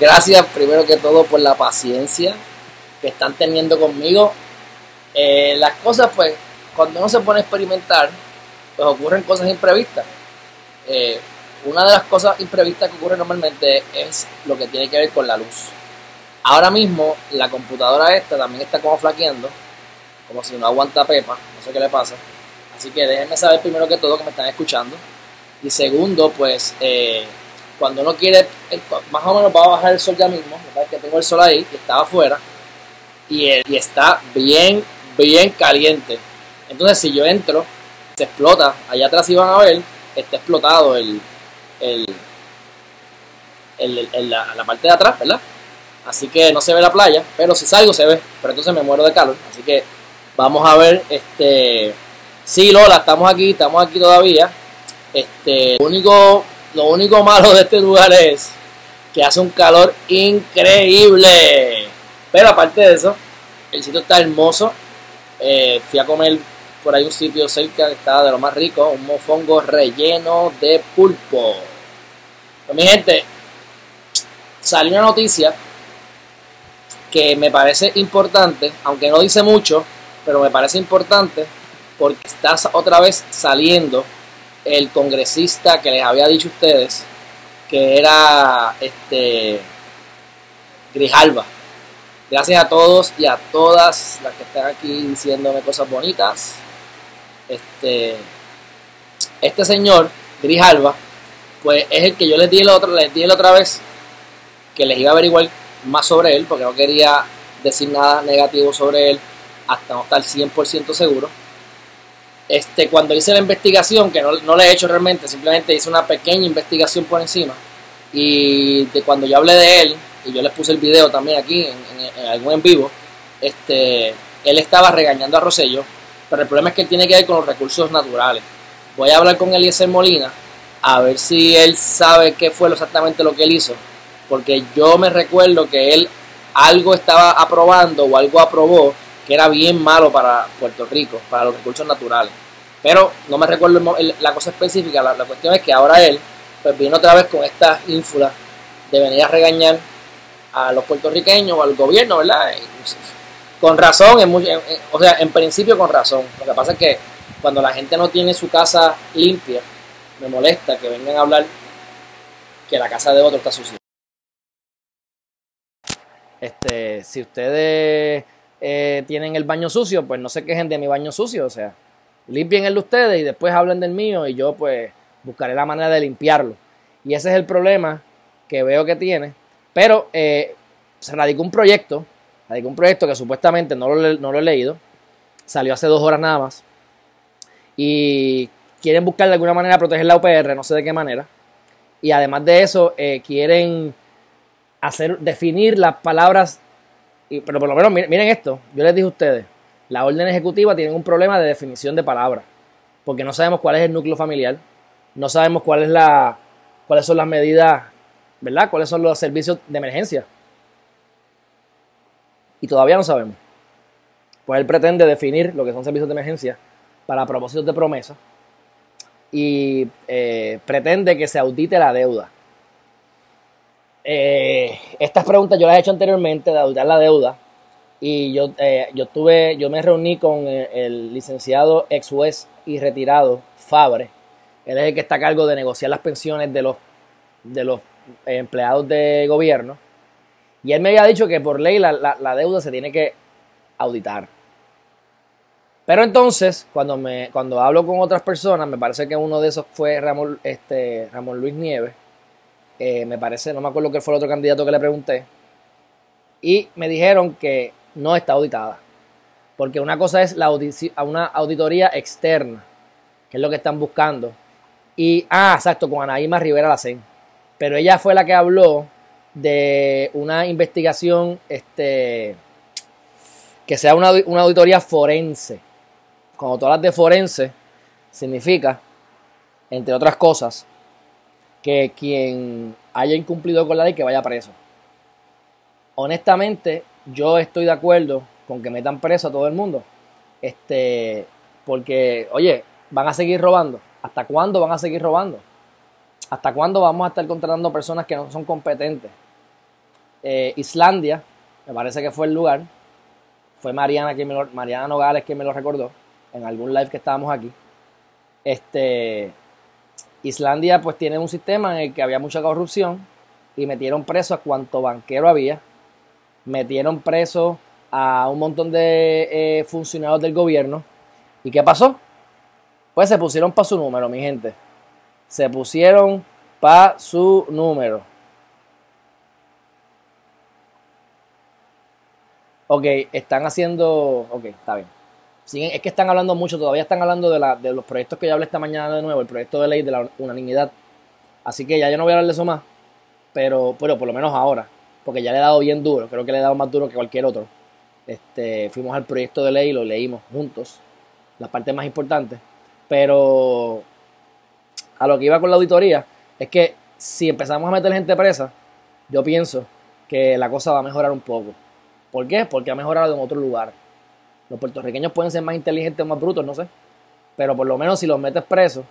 Gracias primero que todo por la paciencia que están teniendo conmigo. Eh, las cosas, pues, cuando uno se pone a experimentar, pues ocurren cosas imprevistas. Eh, una de las cosas imprevistas que ocurre normalmente es lo que tiene que ver con la luz. Ahora mismo la computadora esta también está como flaqueando, como si no aguanta pepa, no sé qué le pasa. Así que déjenme saber primero que todo que me están escuchando. Y segundo, pues eh, cuando uno quiere, eh, más o menos va a bajar el sol ya mismo, que tengo el sol ahí, que estaba afuera, y, y está bien, bien caliente. Entonces si yo entro, se explota, allá atrás si van a ver, está explotado el, el, el, la, la, parte de atrás, ¿verdad? Así que no se ve la playa, pero si salgo se ve, pero entonces me muero de calor, así que vamos a ver, este, sí Lola, estamos aquí, estamos aquí todavía, este, único, lo único malo de este lugar es que hace un calor increíble, pero aparte de eso, el sitio está hermoso, eh, fui a comer por ahí un sitio cerca que estaba de lo más rico, un mofongo relleno de pulpo. Pues mi gente, salió una noticia que me parece importante, aunque no dice mucho, pero me parece importante porque está otra vez saliendo el congresista que les había dicho a ustedes que era este Grijalva. Gracias a todos y a todas las que están aquí diciéndome cosas bonitas. Este, este señor, Grijalva, pues es el que yo les di la otra, les di la otra vez que les iba a averiguar más sobre él, porque no quería decir nada negativo sobre él hasta no estar 100% seguro. Este, cuando hice la investigación, que no, no la he hecho realmente, simplemente hice una pequeña investigación por encima, y de cuando yo hablé de él, y yo les puse el video también aquí, en, algún en vivo, este, él estaba regañando a Rosello, pero el problema es que él tiene que ver con los recursos naturales. Voy a hablar con Eliezer Molina, a ver si él sabe qué fue exactamente lo que él hizo, porque yo me recuerdo que él algo estaba aprobando o algo aprobó que era bien malo para Puerto Rico, para los recursos naturales. Pero no me recuerdo la cosa específica, la, cuestión es que ahora él pues viene otra vez con esta ínfula de venir a regañar a los puertorriqueños o al gobierno, ¿verdad? Con razón, en, en, o sea, en principio con razón. Lo que pasa es que cuando la gente no tiene su casa limpia, me molesta que vengan a hablar que la casa de otro está sucia. Este, si ustedes eh, tienen el baño sucio, pues no se quejen de mi baño sucio, o sea, limpien el de ustedes y después hablen del mío y yo pues buscaré la manera de limpiarlo. Y ese es el problema que veo que tiene. Pero eh, se radicó un proyecto, radicó un proyecto que supuestamente no lo, no lo he leído, salió hace dos horas nada más. Y quieren buscar de alguna manera proteger la UPR, no sé de qué manera. Y además de eso, eh, quieren hacer, definir las palabras, pero por lo menos miren, miren, esto, yo les dije a ustedes, la orden ejecutiva tiene un problema de definición de palabras, porque no sabemos cuál es el núcleo familiar, no sabemos cuál es la, cuáles son las medidas, ¿verdad? Cuáles son los servicios de emergencia. Y todavía no sabemos. Pues él pretende definir lo que son servicios de emergencia para propósitos de promesa y eh, pretende que se audite la deuda. Eh, estas preguntas yo las he hecho anteriormente de auditar la deuda y yo, eh, yo, tuve, yo me reuní con el, licenciado ex juez y retirado Fabre. Él es el que está a cargo de negociar las pensiones de los, de los empleados de gobierno. Y él me había dicho que por ley la, la, la deuda se tiene que auditar. Pero entonces, cuando, me, cuando hablo con otras personas, me parece que uno de esos fue Ramón, este, Ramón Luis Nieves. Eh, me parece, no me acuerdo qué fue el otro candidato que le pregunté. Y me dijeron que no está auditada. Porque una cosa es la una auditoría externa, que es lo que están buscando. Y, ah, exacto, con Anaíma Rivera Lacén. Pero ella fue la que habló de una investigación este, que sea una, una auditoría forense. Cuando tú hablas de forense, significa, entre otras cosas, que quien haya incumplido con la ley que vaya preso. Honestamente, yo estoy de acuerdo con que metan preso a todo el mundo. Este, porque, oye, van a seguir robando. ¿Hasta cuándo van a seguir robando? ¿Hasta cuándo vamos a estar contratando personas que no son competentes? Eh, Islandia, me parece que fue el lugar. Fue Mariana, que me Mariana Nogales quien me lo recordó en algún live que estábamos aquí. Este, Islandia pues tiene un sistema en el que había mucha corrupción y metieron preso a cuanto banquero había. Metieron preso a un montón de eh, funcionarios del gobierno. ¿Y qué pasó? Pues se pusieron para su número, mi gente. Se pusieron para su número. Ok, están haciendo... Ok, está bien. Es que están hablando mucho, todavía están hablando de, la, de los proyectos que yo hablé esta mañana de nuevo, el proyecto de ley de la unanimidad. Así que ya yo no voy a hablar de eso más, pero, pero por lo menos ahora, porque ya le he dado bien duro, creo que le he dado más duro que cualquier otro. Este, fuimos al proyecto de ley y lo leímos juntos, la parte más importante. Pero a lo que iba con la auditoría es que si empezamos a meter gente presa, yo pienso que la cosa va a mejorar un poco. ¿Por qué? Porque ha mejorado en otro lugar. Los puertorriqueños pueden ser más inteligentes o más brutos, no sé. Pero por lo menos si los metes presos,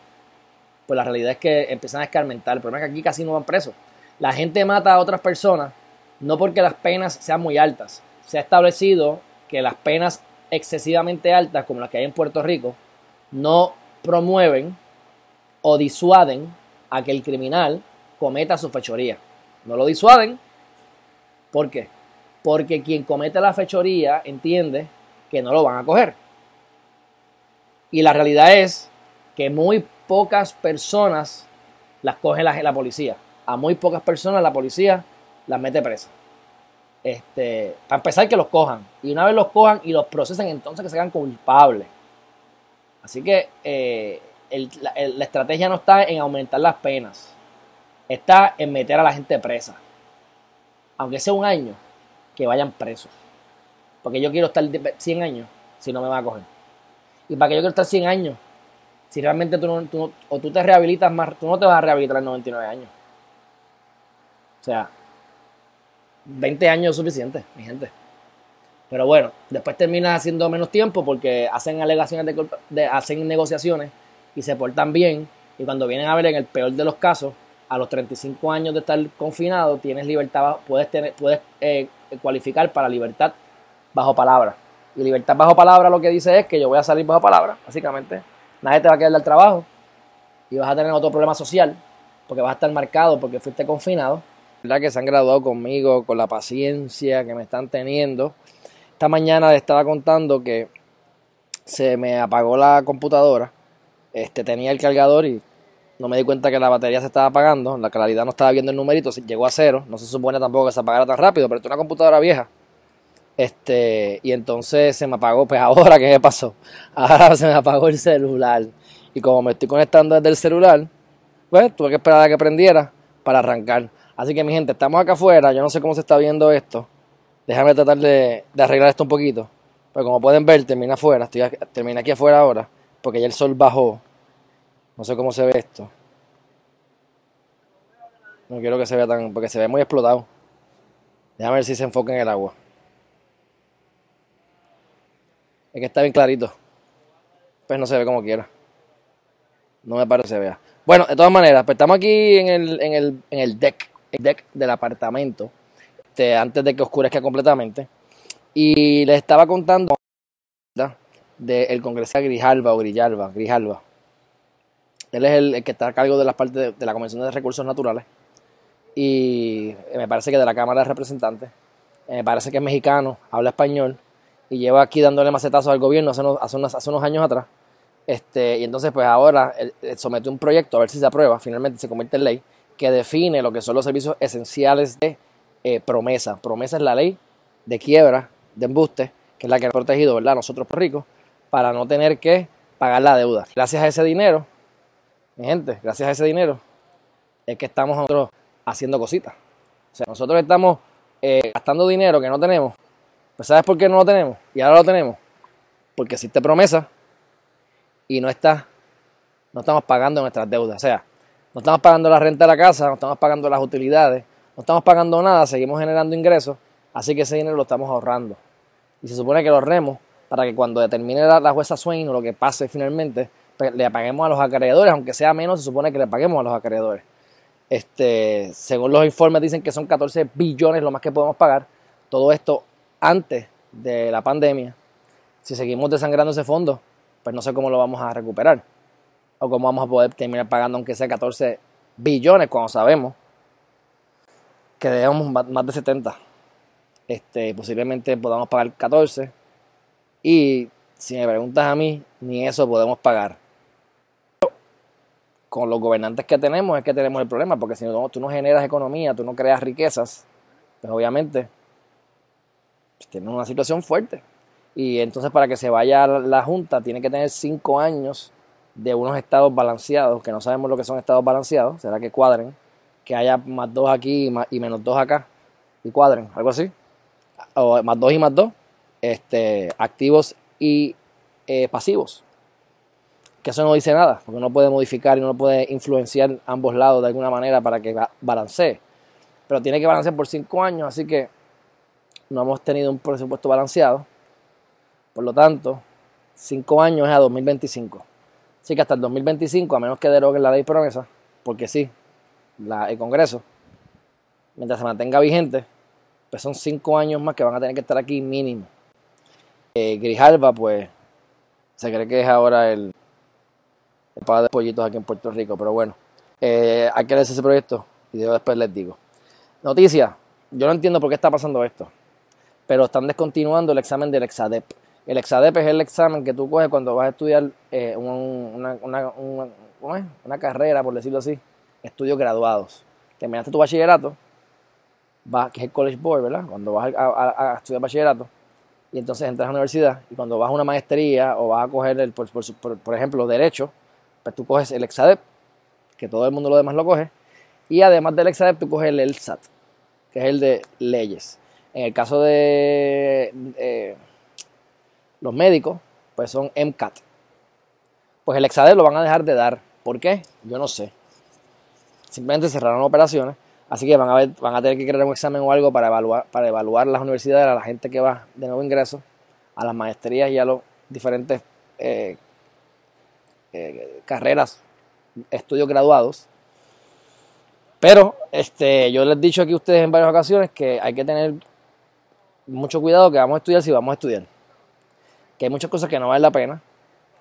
pues la realidad es que empiezan a escarmentar. El problema es que aquí casi no van presos. La gente mata a otras personas no porque las penas sean muy altas. Se ha establecido que las penas excesivamente altas, como las que hay en Puerto Rico, no promueven o disuaden a que el criminal cometa su fechoría. No lo disuaden. ¿Por qué? Porque quien comete la fechoría entiende que no lo van a coger. Y la realidad es que muy pocas personas las coge la, la policía. A muy pocas personas la policía las mete presa. Este, para empezar, que los cojan. Y una vez los cojan y los procesen, entonces que se hagan culpables. Así que eh, la, estrategia no está en aumentar las penas, está en meter a la gente presa. Aunque sea un año, que vayan presos. Porque yo quiero estar 100 años si no me van a coger. Y para que yo quiero estar 100 años, si realmente tú, no, o tú te rehabilitas más, tú no te vas a rehabilitar en 99 años. O sea, 20 años es suficiente, mi gente. Pero bueno, después termina haciendo menos tiempo porque hacen alegaciones de, hacen negociaciones y se portan bien. Y cuando vienen a ver en el peor de los casos, a los 35 años de estar confinado, tienes libertad, puedes, tener, puedes eh, cualificar para libertad bajo palabra. Y libertad bajo palabra lo que dice es que yo voy a salir bajo palabra, básicamente. Nadie te va a quedar del trabajo y vas a tener otro problema social porque vas a estar marcado porque fuiste confinado. ¿Verdad? Que se han graduado conmigo, con la paciencia que me están teniendo. Esta mañana le estaba contando que se me apagó la computadora este, tenía el cargador y no me di cuenta que la batería se estaba apagando, la claridad no estaba viendo el numerito, llegó a cero, no se supone tampoco que se apagara tan rápido, pero es una computadora vieja. Este, y entonces se me apagó, pues ahora qué pasó? Ahora se me apagó el celular. Y como me estoy conectando desde el celular, pues tuve que esperar a que prendiera para arrancar. Así que mi gente, estamos acá afuera, yo no sé cómo se está viendo esto. Déjame tratar de, arreglar esto un poquito. Pero como pueden ver, termina afuera, estoy, termina aquí afuera ahora, porque ya el sol bajó. No sé cómo se ve esto. No quiero que se vea tan. porque se ve muy explotado. Déjame ver si se enfoca en el agua. Es que está bien clarito. Pues no se ve como quiera. No me parece vea. Bueno, de todas maneras, pues estamos aquí en el, en el, en el deck, el deck del apartamento. Este, antes de que oscurezca completamente. Y les estaba contando del congresista Grijalva o Grijalva, Grijalva. Él es el, que está a cargo de las partes de, la Convención de Recursos Naturales y me parece que de la Cámara de Representantes. Me parece que es mexicano, habla español y lleva aquí dándole macetazos al gobierno hace unos, hace unos, años atrás. Este, y entonces, pues ahora somete un proyecto a ver si se aprueba, finalmente se convierte en ley, que define lo que son los servicios esenciales de eh, promesa. Promesa es la ley de quiebra, de embuste, que es la que ha protegido, ¿verdad?, nosotros por ricos, para no tener que pagar la deuda. Gracias a ese dinero, mi gente, gracias a ese dinero, es que estamos nosotros haciendo cositas. O sea, nosotros estamos eh, gastando dinero que no tenemos. Pues ¿sabes por qué no lo tenemos? Y ahora lo tenemos. Porque existe promesa y no está, no estamos pagando nuestras deudas. O sea, no estamos pagando la renta de la casa, no estamos pagando las utilidades, no estamos pagando nada, seguimos generando ingresos, así que ese dinero lo estamos ahorrando. Y se supone que lo ahorremos para que cuando determine la, jueza Swain o lo que pase finalmente, pues, le paguemos a los acreedores, aunque sea menos, se supone que le paguemos a los acreedores. Este, según los informes dicen que son 14 billones lo más que podemos pagar. Todo esto antes de la pandemia. Si seguimos desangrando ese fondo, pues no sé cómo lo vamos a recuperar. O cómo vamos a poder terminar pagando aunque sea 14 billones cuando sabemos que debemos más de 70. Este, posiblemente podamos pagar 14. Y si me preguntas a mí, ni eso podemos pagar con los gobernantes que tenemos es que tenemos el problema, porque si no, tú no generas economía, tú no creas riquezas, pues obviamente pues, tienes una situación fuerte. Y entonces para que se vaya la Junta tiene que tener cinco años de unos estados balanceados, que no sabemos lo que son estados balanceados, será que cuadren, que haya más dos aquí y, menos dos acá, y cuadren, algo así, o más dos y más dos, este, activos y eh, pasivos que eso no dice nada, porque no puede modificar y no puede influenciar ambos lados de alguna manera para que balancee. Pero tiene que balancear por cinco años, así que no hemos tenido un presupuesto balanceado. Por lo tanto, cinco años es a 2025. Así que hasta el 2025, a menos que deroguen la ley promesa, porque sí, el Congreso, mientras se mantenga vigente, pues son cinco años más que van a tener que estar aquí mínimo. Eh, Grijalva, pues, se cree que es ahora el, para de pollitos aquí en Puerto Rico, pero bueno, eh, hay que ese proyecto y después les digo. Noticia, yo no entiendo por qué está pasando esto, pero están descontinuando el examen del Exadep. El Exadep es el examen que tú coges cuando vas a estudiar eh, una, carrera, por decirlo así, estudios graduados. Terminaste tu bachillerato, que es el College Board, ¿verdad? Cuando vas a, estudiar bachillerato, y entonces entras a la universidad, y cuando vas a una maestría o vas a coger, el, por, por, por ejemplo, Derecho, pues tú coges el Exadep, que todo el mundo lo demás lo coge, y además del Exadep tú coges el ELSAT, que es el de leyes. En el caso de los médicos, pues son MCAT. Pues el Exadep lo van a dejar de dar. ¿Por qué? Yo no sé. Simplemente cerraron operaciones. Así que van a, tener que crear un examen o algo para evaluar, para evaluar las universidades, a la gente que va de nuevo ingreso, a las maestrías y a los diferentes eh, eh, carreras, estudios graduados. Pero este, yo les he dicho aquí a ustedes en varias ocasiones que hay que tener mucho cuidado que vamos a estudiar si vamos a estudiar. Que hay muchas cosas que no valen la pena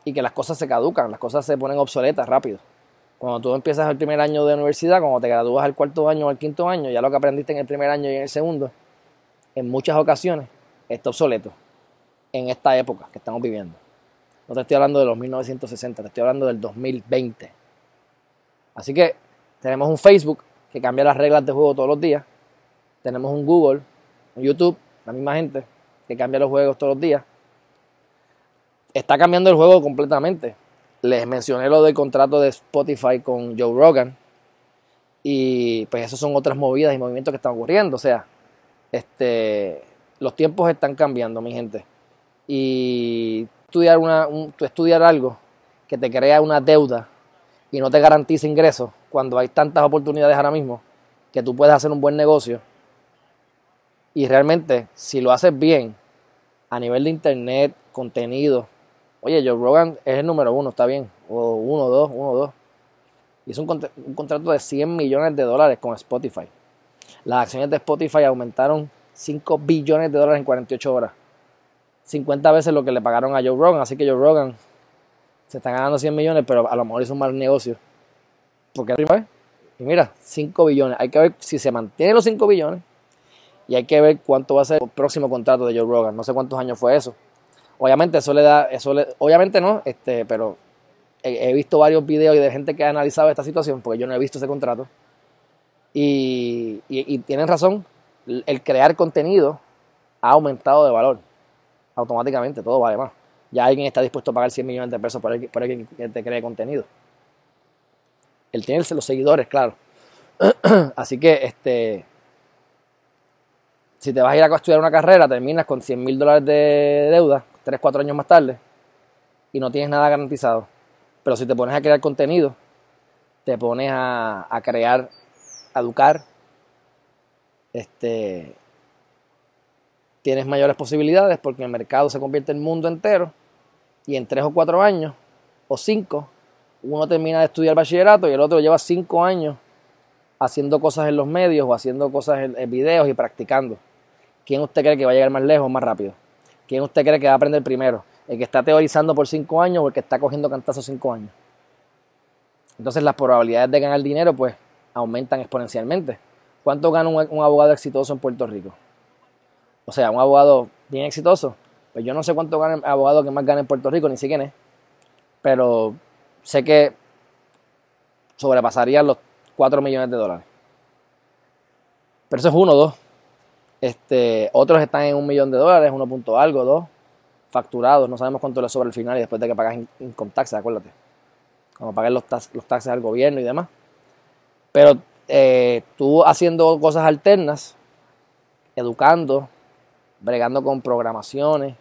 y que las cosas se caducan, las cosas se ponen obsoletas rápido. Cuando tú empiezas el primer año de universidad, cuando te gradúas al cuarto año o al quinto año, ya lo que aprendiste en el primer año y en el segundo, en muchas ocasiones está obsoleto en esta época que estamos viviendo. No te estoy hablando de los 1960, te estoy hablando del 2020. Así que tenemos un Facebook que cambia las reglas de juego todos los días. Tenemos un Google, un YouTube, la misma gente que cambia los juegos todos los días. Está cambiando el juego completamente. Les mencioné lo del contrato de Spotify con Joe Rogan. Y pues esas son otras movidas y movimientos que están ocurriendo. O sea, este, los tiempos están cambiando, mi gente. Y estudiar, una, estudiar algo que te crea una deuda y no te garantiza ingresos cuando hay tantas oportunidades ahora mismo que tú puedes hacer un buen negocio y realmente si lo haces bien a nivel de internet, contenido, oye, Joe Rogan es el número uno, está bien, o uno, dos, uno, dos. Y es un, un contrato de 100 millones de dólares con Spotify. Las acciones de Spotify aumentaron 5 billones de dólares en 48 horas. 50 veces lo que le pagaron a Joe Rogan. Así que Joe Rogan se está ganando 100 millones, pero a lo mejor hizo un mal negocio. Porque y mira, 5 billones. Hay que ver si se mantiene los 5 billones y hay que ver cuánto va a ser el próximo contrato de Joe Rogan. No sé cuántos años fue eso. Obviamente eso le da, eso obviamente no, este, pero he, visto varios videos de gente que ha analizado esta situación, porque yo no he visto ese contrato. Y, y tienen razón, el crear contenido ha aumentado de valor automáticamente todo vale más. Ya alguien está dispuesto a pagar 100 millones de pesos por alguien, que te cree contenido. Él tiene los seguidores, claro. Así que este si te vas a ir a estudiar una carrera, terminas con 100 mil dólares de deuda, 3, 4 años más tarde, y no tienes nada garantizado. Pero si te pones a crear contenido, te pones a, a crear, a educar, este, tienes mayores posibilidades porque el mercado se convierte en el mundo entero y en tres o cuatro años o cinco, uno termina de estudiar bachillerato y el otro lleva cinco años haciendo cosas en los medios o haciendo cosas en, videos y practicando. ¿Quién usted cree que va a llegar más lejos, más rápido? ¿Quién usted cree que va a aprender primero? ¿El que está teorizando por cinco años o el que está cogiendo cantazos cinco años? Entonces las probabilidades de ganar dinero pues aumentan exponencialmente. ¿Cuánto gana un, abogado exitoso en Puerto Rico? O sea, un abogado bien exitoso. Pues yo no sé cuánto gana el abogado que más gana en Puerto Rico, ni sé quién es. Pero sé que sobrepasaría los 4 millones de dólares. Pero eso es uno, dos. Este, otros están en un millón de dólares, uno punto algo, dos, facturados. No sabemos cuánto le sobra al final y después de que pagas income tax, acuérdate. Como pagar los, los taxes al gobierno y demás. Pero eh, tú haciendo cosas alternas, educando, bregando con programaciones,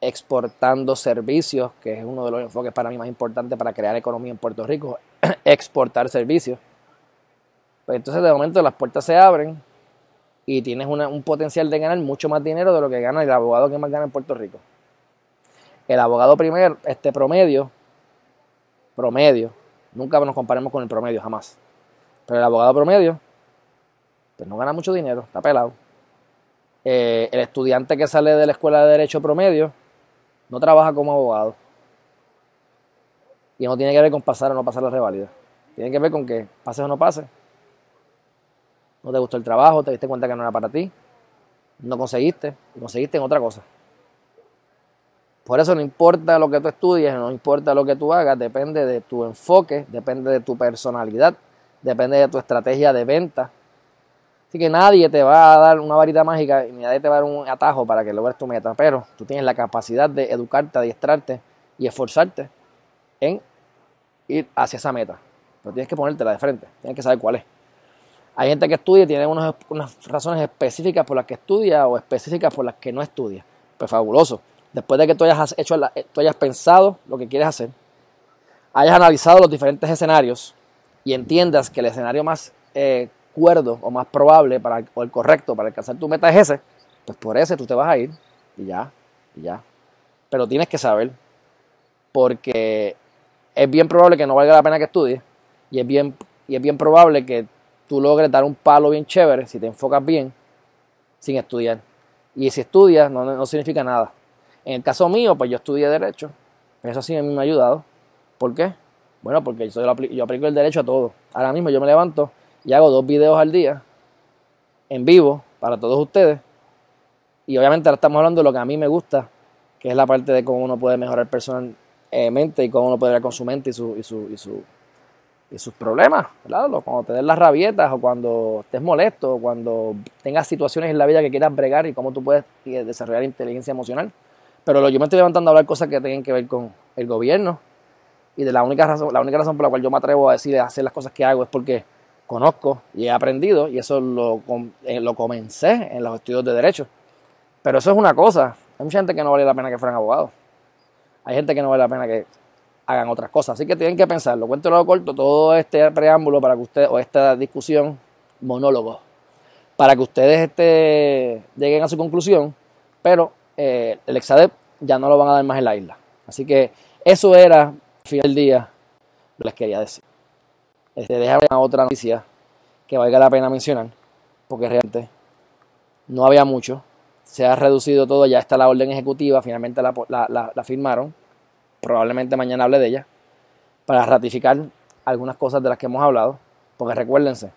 exportando servicios, que es uno de los enfoques para mí más importantes para crear economía en Puerto Rico, exportar servicios. Pues entonces de momento las puertas se abren y tienes un potencial de ganar mucho más dinero de lo que gana el abogado que más gana en Puerto Rico. El abogado primer, este promedio, promedio, nunca nos comparemos con el promedio, jamás. Pero el abogado promedio, pues no gana mucho dinero, está pelado. Eh, el estudiante que sale de la escuela de derecho promedio no trabaja como abogado. Y no tiene que ver con pasar o no pasar la revalida. Tiene que ver con que pases o no pases. No te gustó el trabajo, te diste cuenta que no era para ti. No conseguiste, y conseguiste en otra cosa. Por eso no importa lo que tú estudies, no importa lo que tú hagas, depende de tu enfoque, depende de tu personalidad, depende de tu estrategia de venta. Así que nadie te va a dar una varita mágica y nadie te va a dar un atajo para que logres tu meta, pero tú tienes la capacidad de educarte, adiestrarte y esforzarte en ir hacia esa meta. Pero tienes que ponértela de frente, tienes que saber cuál es. Hay gente que estudia y tiene unas, razones específicas por las que estudia o específicas por las que no estudia. Pues fabuloso. Después de que tú hayas, hecho tú hayas pensado lo que quieres hacer, hayas analizado los diferentes escenarios, y entiendas que el escenario más eh, cuerdo o más probable para, o el correcto para alcanzar tu meta es ese, pues por ese tú te vas a ir y ya, y ya. Pero tienes que saber, porque es bien probable que no valga la pena que estudies y es bien, y es bien probable que tú logres dar un palo bien chévere si te enfocas bien sin estudiar. Y si estudias no, no significa nada. En el caso mío, pues yo estudié Derecho. Eso sí a mí me ha ayudado. ¿Por qué? Bueno, porque yo, yo aplico el derecho a todo. Ahora mismo yo me levanto y hago dos videos al día en vivo para todos ustedes. Y obviamente ahora estamos hablando de lo que a mí me gusta, que es la parte de cómo uno puede mejorar personalmente y cómo uno puede ver con su mente y, su, y, su, y, su, y sus problemas. Cuando te den las rabietas o cuando estés molesto o cuando tengas situaciones en la vida que quieras bregar y cómo tú puedes desarrollar inteligencia emocional. Pero yo me estoy levantando a hablar cosas que tengan que ver con el gobierno, y de la única razón, la única razón por la cual yo me atrevo a decir hacer las cosas que hago es porque conozco y he aprendido y eso lo, eh, lo comencé en los estudios de derecho. Pero eso es una cosa. Hay mucha gente que no vale la pena que fueran abogados. Hay gente que no vale la pena que hagan otras cosas. Así que tienen que pensarlo. Cuento lo corto, todo este preámbulo para que ustedes, o esta discusión, monólogo, para que ustedes este, lleguen a su conclusión. Pero eh, el Exadep ya no lo van a dar más en la isla. Así que eso era final del día les quería decir. Este, déjame otra noticia que valga la pena mencionar, porque realmente no había mucho. Se ha reducido todo, ya está la orden ejecutiva, finalmente la, la firmaron. Probablemente mañana hable de ella, para ratificar algunas cosas de las que hemos hablado, porque recuérdense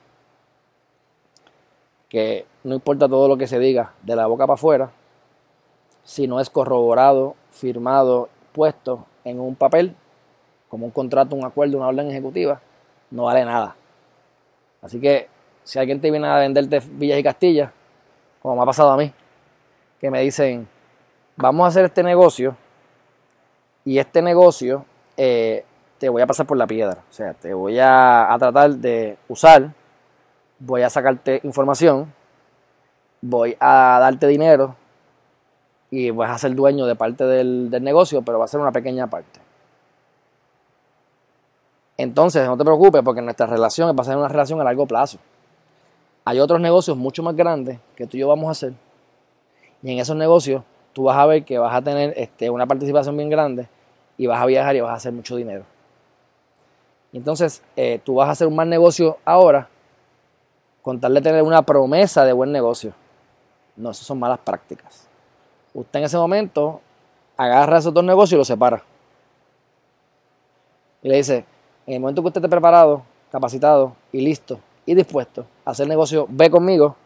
que no importa todo lo que se diga de la boca para afuera, si no es corroborado, firmado, puesto en un papel, como un contrato, un acuerdo, una orden ejecutiva, no vale nada. Así que si alguien te viene a venderte villas y castillas, como me ha pasado a mí, que me dicen, vamos a hacer este negocio y este negocio eh, te voy a pasar por la piedra. O sea, te voy a, a tratar de usar, voy a sacarte información voy a darte dinero y vas a ser dueño de parte del, del negocio, pero va a ser una pequeña parte. Entonces, no te preocupes porque nuestra relación va a ser una relación a largo plazo. Hay otros negocios mucho más grandes que tú y yo vamos a hacer. Y en esos negocios tú vas a ver que vas a tener este, una participación bien grande y vas a viajar y vas a hacer mucho dinero. Y entonces eh, tú vas a hacer un mal negocio ahora con tal de tener una promesa de buen negocio. No, eso son malas prácticas. Usted en ese momento agarra esos dos negocios y los separa. Y le dice, en el momento que usted esté preparado, capacitado y listo y dispuesto a hacer negocio, ve conmigo,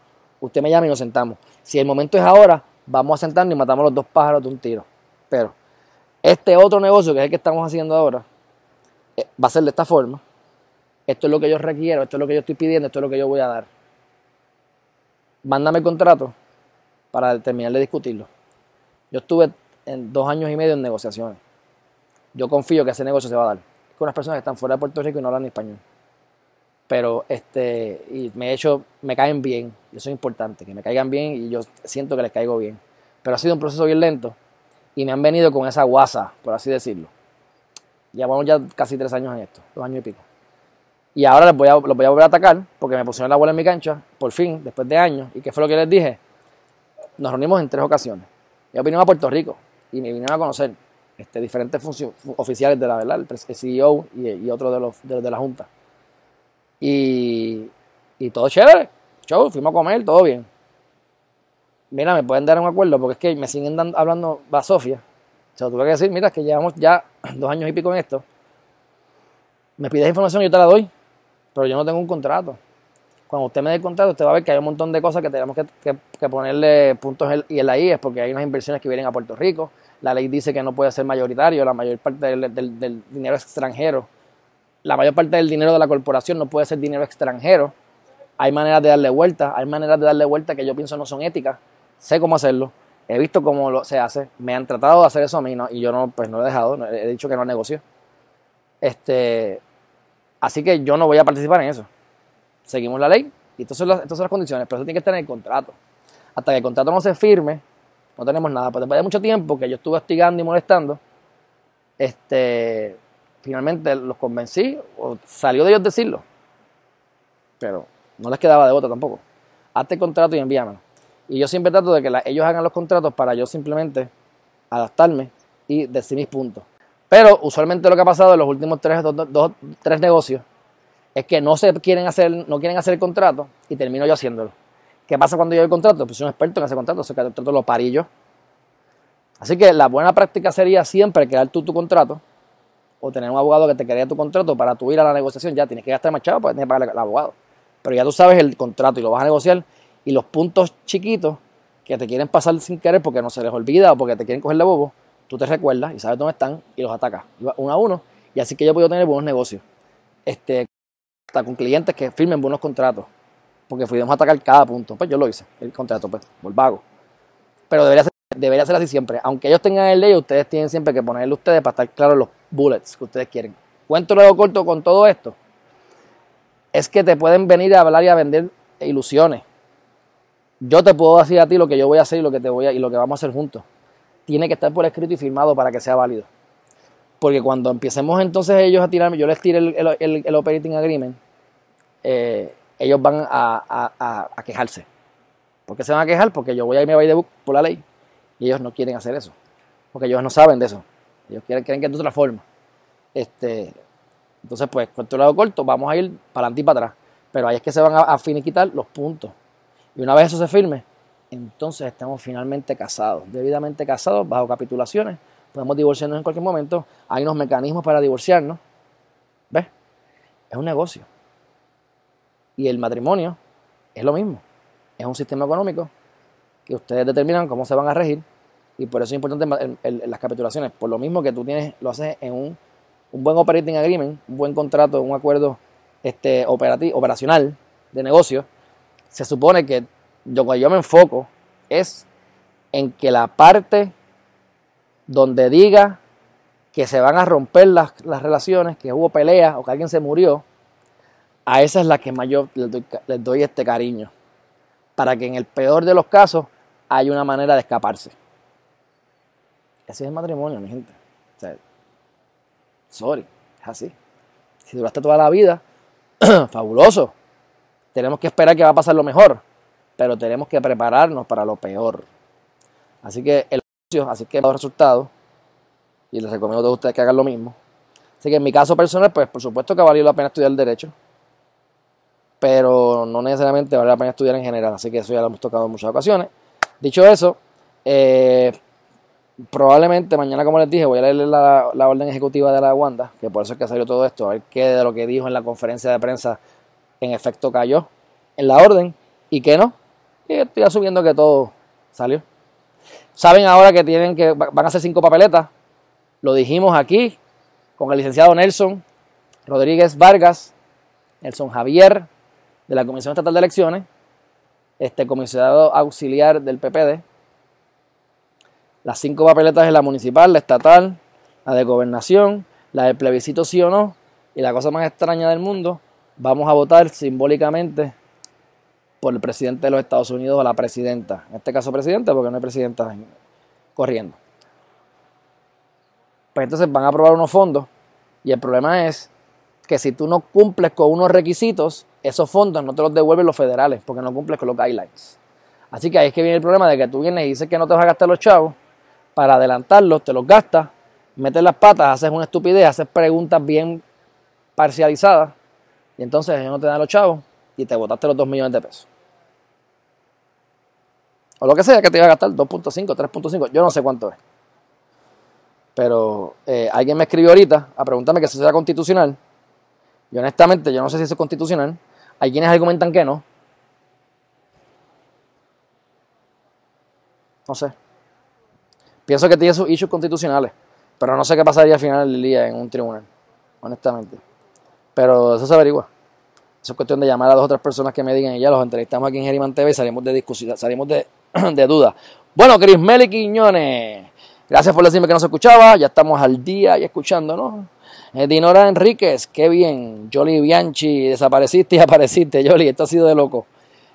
usted me llama y nos sentamos. Si el momento es ahora, vamos a sentarnos y matamos los dos pájaros de un tiro. Pero este otro negocio, que es el que estamos haciendo ahora, eh, va a ser de esta forma. Esto es lo que yo requiero, esto es lo que yo estoy pidiendo, esto es lo que yo voy a dar. Mándame el contrato para terminar de discutirlo. Yo estuve en dos años y medio en negociaciones. Yo confío que ese negocio se va a dar con las personas que están fuera de Puerto Rico y no hablan español. Pero este, y me he hecho, me caen bien, y eso es importante, que me caigan bien y yo siento que les caigo bien. Pero ha sido un proceso bien lento y me han venido con esa guasa, por así decirlo. Llevamos ya casi tres años en esto, dos años y pico. Y ahora les voy a, los voy a volver a atacar porque me pusieron la bola en mi cancha, por fin, después de años. ¿Y qué fue lo que les dije? Nos reunimos en tres ocasiones. Ellos vinieron a Puerto Rico y me vinieron a conocer este, diferentes oficiales de la verdad, el CEO y, otro de los de, la Junta. Y, y todo chévere, show, fuimos a comer, todo bien. Mira, me pueden dar un acuerdo porque es que me siguen dando, hablando, va Sofía. Se lo tuve que decir, mira, es que llevamos ya dos años y pico en esto. Me pides información y yo te la doy, pero yo no tengo un contrato. Cuando usted me dé el contrato, usted va a ver que hay un montón de cosas que tenemos que, ponerle puntos y en la es porque hay unas inversiones que vienen a Puerto Rico. La ley dice que no puede ser mayoritario, la mayor parte del, dinero extranjero. La mayor parte del dinero de la corporación no puede ser dinero extranjero. Hay maneras de darle vuelta, hay maneras de darle vuelta que yo pienso no son éticas. Sé cómo hacerlo, he visto cómo lo, se hace, me han tratado de hacer eso a mí y yo no, pues no he dejado, he dicho que no negocio. Este, así que yo no voy a participar en eso seguimos la ley y estas son las, estas son las condiciones, pero eso tiene que estar en el contrato. Hasta que el contrato no se firme, no tenemos nada. Pero después de mucho tiempo que yo estuve hostigando y molestando, este, finalmente los convencí, o salió de ellos decirlo, pero no les quedaba de otra tampoco. Hazte el contrato y envíamelo. Y yo siempre trato de que ellos hagan los contratos para yo simplemente adaptarme y decir mis puntos. Pero usualmente lo que ha pasado en los últimos tres, dos, tres negocios es que no se quieren hacer, no quieren hacer el contrato y termino yo haciéndolo. ¿Qué pasa cuando yo el contrato? Pues soy un experto en ese contrato, o que el contrato lo parí yo. Así que la buena práctica sería siempre crear tú tu contrato o tener un abogado que te crea tu contrato para tú ir a la negociación. Ya tienes que gastar más chavo para tener que pagarle al abogado. Pero ya tú sabes el contrato y lo vas a negociar y los puntos chiquitos que te quieren pasar sin querer porque no se les olvida o porque te quieren coger de bobo, tú te recuerdas y sabes dónde están y los atacas uno a uno. Y así que yo puedo tener buenos negocios. Este, con clientes que firmen buenos contratos. Porque fuimos a atacar cada punto. Pues yo lo hice, el contrato, pues, por vago. Pero debería ser, debería así siempre. Aunque ellos tengan el ley, ustedes tienen siempre que ponerle ustedes para estar claros los bullets que ustedes quieren. Cuento luego corto con todo esto. Es que te pueden venir a hablar y a vender ilusiones. Yo te puedo decir a ti lo que yo voy a hacer y lo que te voy a, y lo que vamos a hacer juntos. Tiene que estar por escrito y firmado para que sea válido. Porque cuando empecemos entonces ellos a tirarme, yo les tire el, operating agreement, eh, ellos van a, quejarse. ¿Por qué se van a quejar? Porque yo voy a irme a the book por la ley y ellos no quieren hacer eso. Porque ellos no saben de eso. Ellos quieren, quieren que es de otra forma. Este, entonces, pues, con tu lado corto, vamos a ir para adelante y para atrás. Pero ahí es que se van a, finiquitar los puntos. Y una vez eso se firme, entonces estamos finalmente casados, debidamente casados, bajo capitulaciones podemos divorciarnos en cualquier momento, hay unos mecanismos para divorciarnos. ¿Ves? Es un negocio. Y el matrimonio es lo mismo. Es un sistema económico que ustedes determinan cómo se van a regir y por eso es importante las capitulaciones. Por lo mismo que tú tienes, lo haces en un, buen operating agreement, un buen contrato, un acuerdo este, operativo, operacional de negocio, se supone que yo, yo me enfoco es en que la parte donde diga que se van a romper las, relaciones, que hubo peleas o que alguien se murió, a esa es la que más yo les doy, este cariño. para que en el peor de los casos haya una manera de escaparse. Ese es el matrimonio, mi gente. O sea, sorry, es así. Si duraste toda la vida, fabuloso. Tenemos que esperar que va a pasar lo mejor, pero tenemos que prepararnos para lo peor. Así que el así que los resultados, y les recomiendo a todos ustedes que hagan lo mismo. Así que en mi caso personal, pues por supuesto que ha valido la pena estudiar el derecho, pero no necesariamente vale la pena estudiar en general, así que eso ya lo hemos tocado en muchas ocasiones. Dicho eso, eh, probablemente mañana, como les dije, voy a leer la, orden ejecutiva de la Wanda, que por eso es que salió todo esto, a ver qué de lo que dijo en la conferencia de prensa en efecto cayó en la orden y qué no. Y estoy asumiendo que todo salió. Saben ahora que tienen que van a hacer cinco papeletas. Lo dijimos aquí con el licenciado Nelson Rodríguez Vargas, Nelson Javier de la Comisión Estatal de Elecciones, este comisionado auxiliar del PPD, las cinco papeletas es la municipal, la estatal, la de gobernación, la del plebiscito sí o no, y la cosa más extraña del mundo, vamos a votar simbólicamente por el presidente de los Estados Unidos o la presidenta. En este caso presidente porque no hay presidenta corriendo. Pues entonces van a aprobar unos fondos y el problema es que si tú no cumples con unos requisitos, esos fondos no te los devuelven los federales porque no cumples con los guidelines. Así que ahí es que viene el problema de que tú vienes y dices que no te vas a gastar los chavos para adelantarlos, te los gastas, metes las patas, haces una estupidez, haces preguntas bien parcializadas y entonces no te dan los chavos y te botaste los 2 millones de pesos. O lo que sea que te iba a gastar, 2.5, 3.5, yo no sé cuánto es. Pero eh, alguien me escribió ahorita a preguntarme que si eso era constitucional. Y honestamente, yo no sé si eso es constitucional. Hay quienes argumentan que no. No sé. Pienso que tiene sus issues constitucionales, pero no sé qué pasaría al final del día en un tribunal, honestamente. Pero eso se averigua. Eso es cuestión de llamar a dos otras personas que me digan y ya los entrevistamos aquí en Geriman TV y salimos de discusión, salimos de, duda. Bueno, Cris Meli Quiñones, gracias por decirme que no se escuchaba, ya estamos al día y escuchándonos. Eh, Dinora Enríquez, qué bien. Jolly Bianchi, desapareciste y apareciste, Jolly, esto ha sido de loco.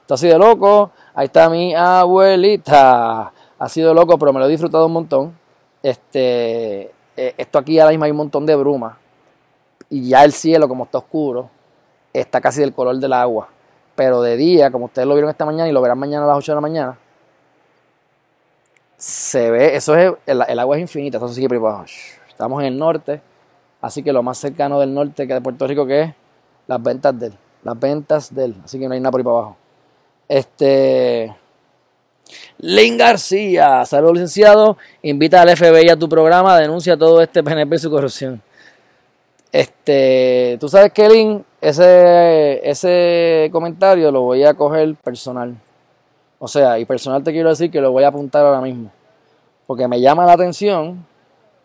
Esto ha sido de loco. Ahí está mi abuelita ha sido loco, pero me lo he disfrutado un montón. Este, eh, esto aquí ahora mismo hay un montón de bruma. Y ya el cielo, como está oscuro, está casi del color del agua. Pero de día, como ustedes lo vieron esta mañana y lo verán mañana a las 8 de la mañana, se ve, eso es, el, agua es infinita, eso sigue por Estamos en el norte, así que lo más cercano del norte que de Puerto Rico que es las ventas de él. Las ventas de él. Así que no hay nada por ahí para abajo. Este. Lynn García, saludos licenciado, invita al FBI a tu programa, denuncia todo este PNP y su corrupción. Este, tú sabes que Lynn, ese, ese comentario lo voy a coger personal. O sea, y personal te quiero decir que lo voy a apuntar ahora mismo. Porque me llama la atención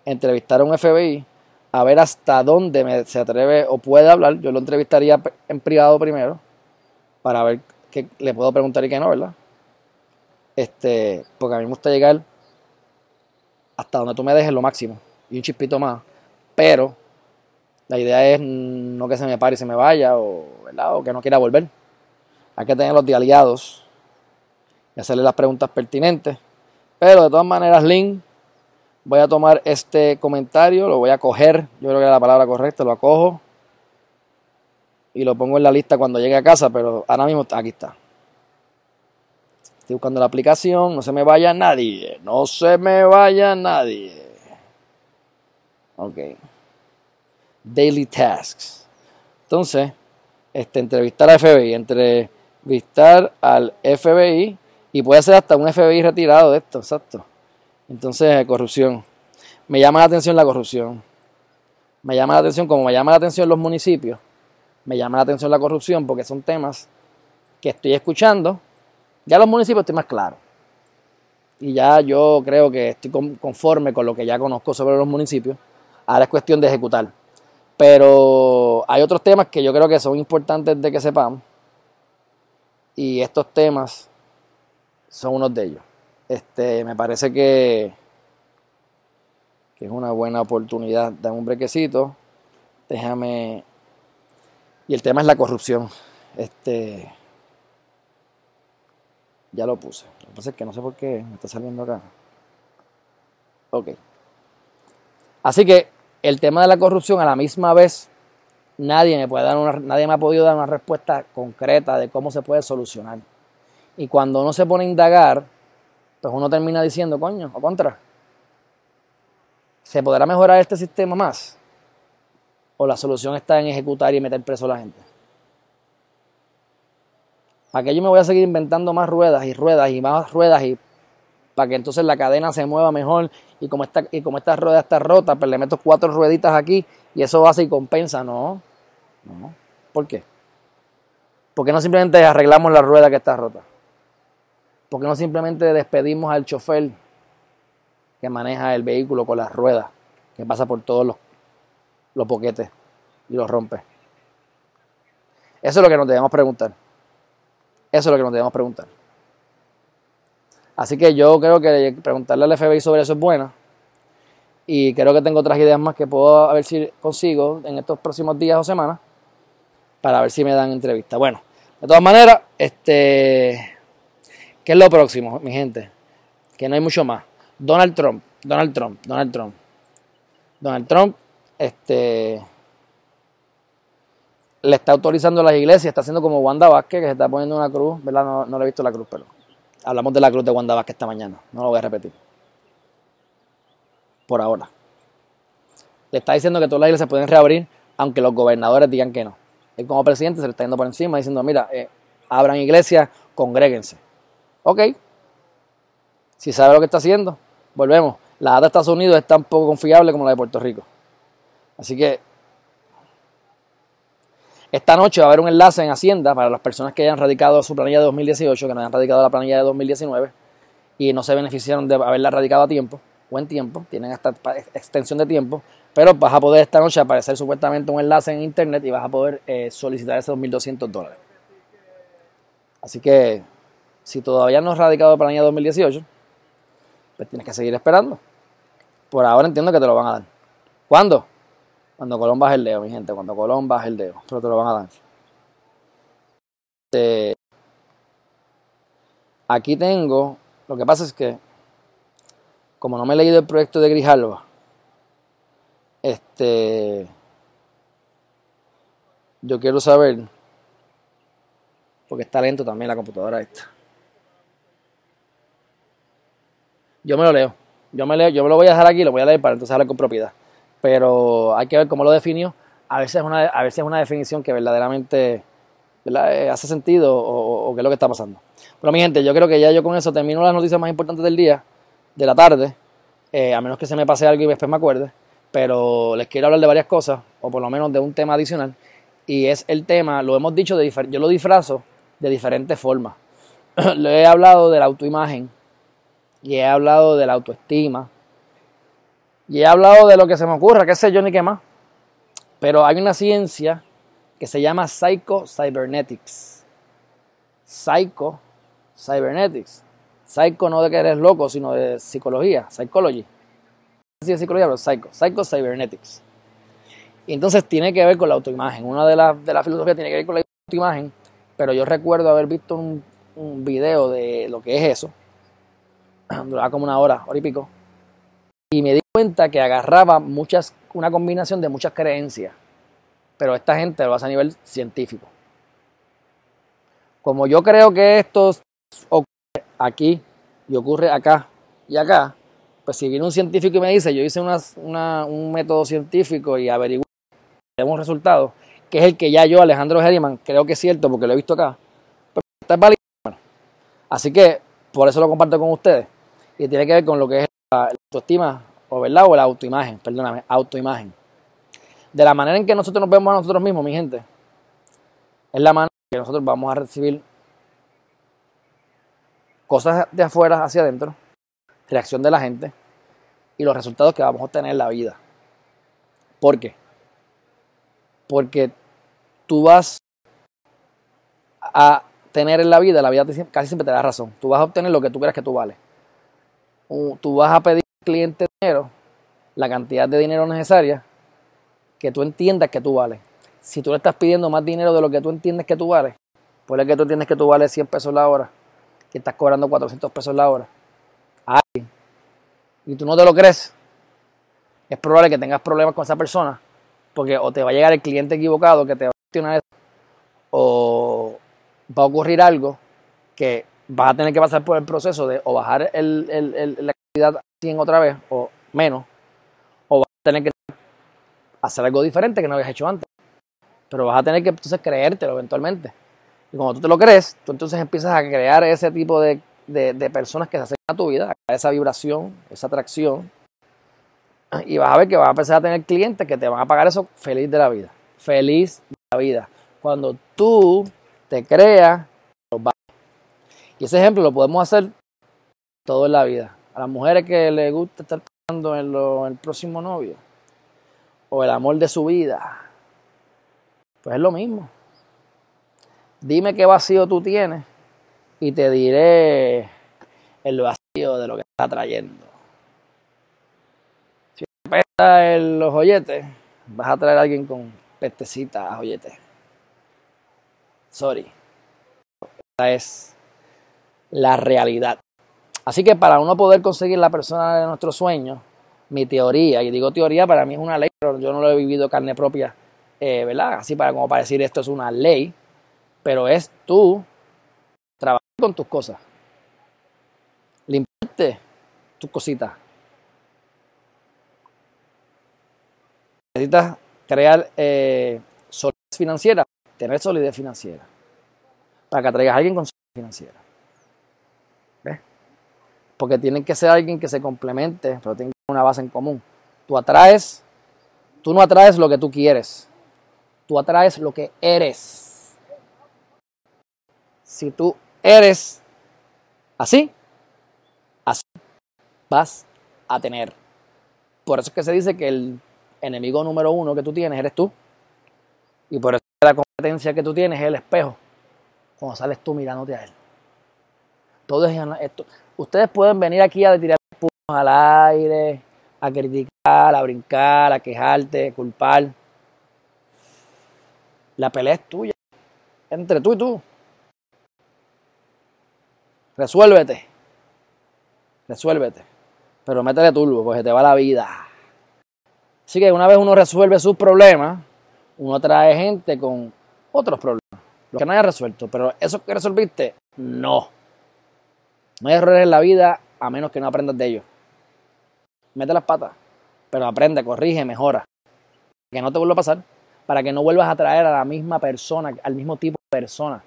entrevistar a un FBI a ver hasta dónde se atreve o puede hablar. Yo lo entrevistaría en privado primero para ver qué le puedo preguntar y qué no, ¿verdad? Este, porque a mí me gusta llegar hasta donde tú me dejes lo máximo y un chispito más. Pero la idea es no que se me pare y se me vaya o, que no quiera volver. Hay que tener los aliados y hacerle las preguntas pertinentes. Pero de todas maneras, Link, voy a tomar este comentario, lo voy a coger, yo creo que es la palabra correcta, lo acojo y lo pongo en la lista cuando llegue a casa, pero ahora mismo aquí está. Estoy buscando la aplicación, no se me vaya nadie, no se me vaya nadie. Ok. Daily Tasks. Entonces, este, entrevistar al FBI, entrevistar al FBI y puede ser hasta un FBI retirado de esto, exacto. Entonces, corrupción. Me llama la atención la corrupción. Me llama la atención, como me llama la atención los municipios, me llama la atención la corrupción porque son temas que estoy escuchando ya los municipios estoy más claro. Y ya yo creo que estoy conforme con lo que ya conozco sobre los municipios. Ahora es cuestión de ejecutar. Pero hay otros temas que yo creo que son importantes de que sepamos. Y estos temas son unos de ellos. Este, me parece que, que es una buena oportunidad. de un brequecito. Déjame. Y el tema es la corrupción. Este Ya lo puse. Lo que pasa es que no sé por qué me está saliendo acá. Ok. Así que el tema de la corrupción a la misma vez nadie me puede dar una, nadie me ha podido dar una respuesta concreta de cómo se puede solucionar. Y cuando uno se pone a indagar, pues uno termina diciendo, coño, o contra, ¿se podrá mejorar este sistema más? ¿O la solución está en ejecutar y meter preso a la gente? ¿Para qué yo me voy a seguir inventando más ruedas y ruedas y más ruedas y para que entonces la cadena se mueva mejor y como esta, y como esta rueda está rota, pues le meto cuatro rueditas aquí y eso hace y compensa. No, no. ¿Por qué? ¿Por qué no simplemente arreglamos la rueda que está rota? ¿Por qué no simplemente despedimos al chofer que maneja el vehículo con las ruedas, que pasa por todos los, los y los rompe? Eso es lo que nos debemos preguntar. Eso es lo que nos debemos preguntar. Así que yo creo que preguntarle al FBI sobre eso es buena. Y creo que tengo otras ideas más que puedo a ver si consigo en estos próximos días o semanas para ver si me dan entrevista. Bueno, de todas maneras, este, ¿qué es lo próximo, mi gente? Que no hay mucho más. Donald Trump, Donald Trump, Donald Trump. Donald Trump, este, le está autorizando a las iglesias, está haciendo como Wanda Vázquez, que se está poniendo una cruz, ¿verdad? No, le he visto la cruz, pero Hablamos de la cruz de Wanda Vázquez esta mañana. No lo voy a repetir. Por ahora. Le está diciendo que todas las iglesias pueden reabrir, aunque los gobernadores digan que no. Él como presidente se le está yendo por encima diciendo, mira, eh, abran iglesias, congréguense. Ok. Si sabe lo que está haciendo, volvemos. La data de Estados Unidos es tan poco confiable como la de Puerto Rico. Así que esta noche va a haber un enlace en Hacienda para las personas que hayan radicado su planilla de 2018, que no hayan radicado la planilla de 2019 y no se beneficiaron de haberla radicado a tiempo, buen tiempo, tienen hasta extensión de tiempo, pero vas a poder esta noche aparecer supuestamente un enlace en internet y vas a poder eh, solicitar esos 2.200 dólares. Así que si todavía no has radicado la planilla de 2018, pues tienes que seguir esperando. Por ahora entiendo que te lo van a dar. ¿Cuándo? Cuando Colón baje el dedo, mi gente, cuando Colón baje el dedo, pero te lo van a dar. Este, aquí tengo, lo que pasa es que, como no me he leído el proyecto de Grijalva, este, yo quiero saber, porque está lento también la computadora esta. Yo me lo leo, yo me leo, yo me lo voy a dejar aquí, lo voy a leer para entonces hablar con propiedad pero hay que ver cómo lo definió. A veces es una, a veces es una definición que verdaderamente eh, hace sentido o, qué es lo que está pasando. Pero mi gente, yo creo que ya yo con eso termino las noticias más importantes del día, de la tarde, eh, a menos que se me pase algo y después me acuerde, pero les quiero hablar de varias cosas, o por lo menos de un tema adicional, y es el tema, lo hemos dicho, de yo lo disfrazo de diferentes formas. Le he hablado de la autoimagen, y he hablado de la autoestima, y he hablado de lo que se me ocurra, qué sé yo ni qué más. Pero hay una ciencia que se llama Psycho-Cybernetics. Psycho-Cybernetics. Psycho no de que eres loco, sino de psicología, psychology. Sí, psicología, pero psycho. Psycho-Cybernetics. Y entonces tiene que ver con la autoimagen. Una de las de la filosofía tiene que ver con la autoimagen, pero yo recuerdo haber visto un, un video de lo que es eso. Duraba como una hora, hora y pico y me di cuenta que agarraba muchas, una combinación de muchas creencias, pero esta gente lo hace a nivel científico. Como yo creo que esto ocurre aquí y ocurre acá y acá, pues si viene un científico y me dice, yo hice un método científico y averigué un resultado, que es el que ya yo, Alejandro Herriman, creo que es cierto porque lo he visto acá, pues está válido. Así que por eso lo comparto con ustedes y tiene que ver con lo que es la autoestima, o verdad, o la autoimagen, perdóname, autoimagen. De la manera en que nosotros nos vemos a nosotros mismos, mi gente, es la manera en que nosotros vamos a recibir cosas de afuera hacia adentro, reacción de la gente y los resultados que vamos a obtener en la vida. ¿Por qué? Porque tú vas a tener en la vida, la vida casi siempre te da razón. Tú vas a obtener lo que tú creas que tú vales. Tú vas a pedir cliente dinero, la cantidad de dinero necesaria que tú entiendas que tú vales. Si tú le estás pidiendo más dinero de lo que tú entiendes que tú vales, pues es que tú entiendes que tú vales 100 pesos la hora, que estás cobrando 400 pesos la hora a alguien y tú no te lo crees, es probable que tengas problemas con esa persona porque o te va a llegar el cliente equivocado que te va a cuestionar eso, o va a ocurrir algo que vas a tener que pasar por el proceso de o bajar el, el, la 100 otra vez o menos, o vas a tener que hacer algo diferente que no habías hecho antes. Pero vas a tener que entonces creértelo eventualmente. Y cuando tú te lo crees, tú entonces empiezas a crear ese tipo de, de, personas que se acercan a tu vida, esa vibración, esa atracción. Y vas a ver que vas a empezar a tener clientes que te van a pagar eso feliz de la vida. Feliz de la vida. Cuando tú te creas, y ese ejemplo lo podemos hacer todo en la vida. A las mujeres que les gusta estar pensando en, en el próximo novio o el amor de su vida, pues es lo mismo. Dime qué vacío tú tienes y te diré el vacío de lo que está trayendo. Si te pesta los joyetes, vas a traer a alguien con pestecita a joyetes. Sorry. Esta es la realidad. Así que para uno poder conseguir la persona de nuestros sueños, mi teoría, y digo teoría, para mí es una ley, pero yo no lo he vivido carne propia, eh, ¿verdad? Así para como para decir esto es una ley, pero es tú trabajar con tus cosas, limpiarte tus cositas. Necesitas crear eh, solidez financiera, tener solidez financiera, para que atraigas a alguien con solidez financiera porque tienen que ser alguien que se complemente, pero tenga una base en común. Tú atraes, tú no atraes lo que tú quieres, tú atraes lo que eres. Si tú eres así, así vas a tener. Por eso es que se dice que el enemigo número uno que tú tienes eres tú. Y por eso la competencia que tú tienes es el espejo. Cuando sales tú mirándote a él. Todo es. Ustedes pueden venir aquí a tirar puños al aire, a criticar, a brincar, a quejarte, a culpar. La pelea es tuya, entre tú y tú. Resuélvete. Resuélvete. Pero métele turbo, porque te va la vida. Así que una vez uno resuelve sus problemas, uno trae gente con otros problemas. Los que no haya resuelto. Pero eso que resolviste, no. No hay errores en la vida a menos que no aprendas de ellos. Mete las patas, pero aprende, corrige, mejora. Que no te vuelva a pasar, para que no vuelvas a traer a la misma persona, al mismo tipo de persona.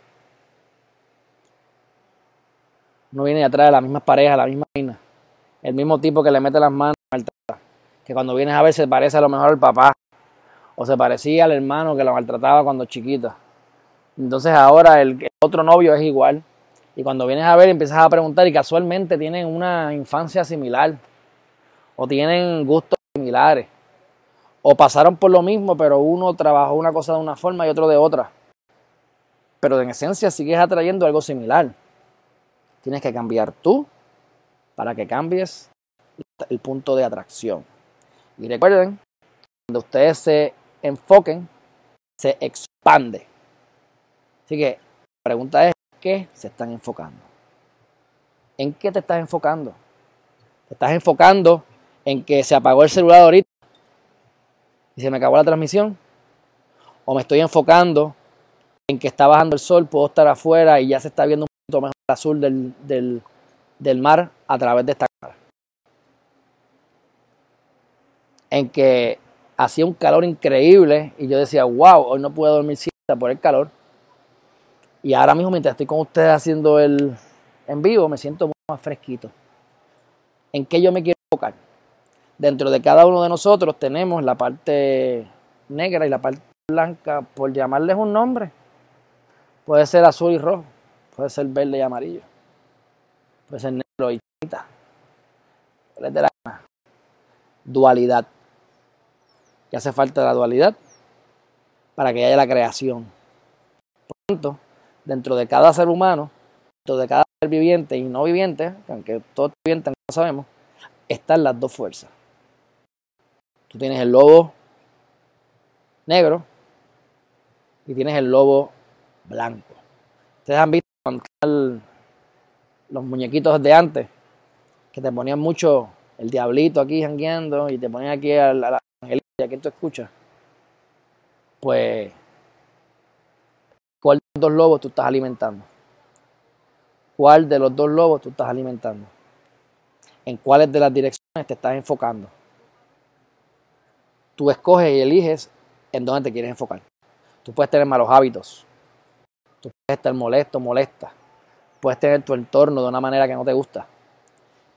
No viene a traer a las mismas parejas, la misma vaina. El mismo tipo que le mete las manos maltrata. Que cuando vienes a ver se parece a lo mejor al papá. O se parecía al hermano que la maltrataba cuando chiquita. Entonces ahora el otro novio es igual. Y cuando vienes a ver, empiezas a preguntar y casualmente tienen una infancia similar. O tienen gustos similares. O pasaron por lo mismo, pero uno trabajó una cosa de una forma y otro de otra. Pero en esencia sigues atrayendo algo similar. Tienes que cambiar tú para que cambies el punto de atracción. Y recuerden, cuando ustedes se enfoquen, se expande. Así que la pregunta es, qué se están enfocando? ¿En qué te estás enfocando? ¿Te estás enfocando en que se apagó el celular ahorita y se me acabó la transmisión? ¿O me estoy enfocando en que está bajando el sol, puedo estar afuera y ya se está viendo un poquito mejor el azul del, del mar a través de esta cámara? En que hacía un calor increíble y yo decía, wow, hoy no puedo dormir siesta por el calor. Y ahora mismo, mientras estoy con ustedes haciendo el en vivo, me siento más fresquito. ¿En qué yo me quiero enfocar? Dentro de cada uno de nosotros tenemos la parte negra y la parte blanca, por llamarles un nombre. Puede ser azul y rojo, puede ser verde y amarillo, puede ser negro y tinta. de la dualidad. ¿Qué hace falta la dualidad? Para que haya la creación. Por tanto, dentro de cada ser humano, dentro de cada ser viviente y no viviente, aunque todos vivientes no lo sabemos, están las dos fuerzas. Tú tienes el lobo negro y tienes el lobo blanco. Ustedes han visto los muñequitos de antes, que te ponían mucho el diablito aquí jangueando y te ponían aquí a la, angelita que tú escuchas, pues, ¿cuál de los dos lobos tú estás alimentando? ¿Cuál de los dos lobos tú estás alimentando? ¿En cuáles de las direcciones te estás enfocando? Tú escoges y eliges en dónde te quieres enfocar. Tú puedes tener malos hábitos. Tú puedes estar molesto, molesta. Puedes tener tu entorno de una manera que no te gusta.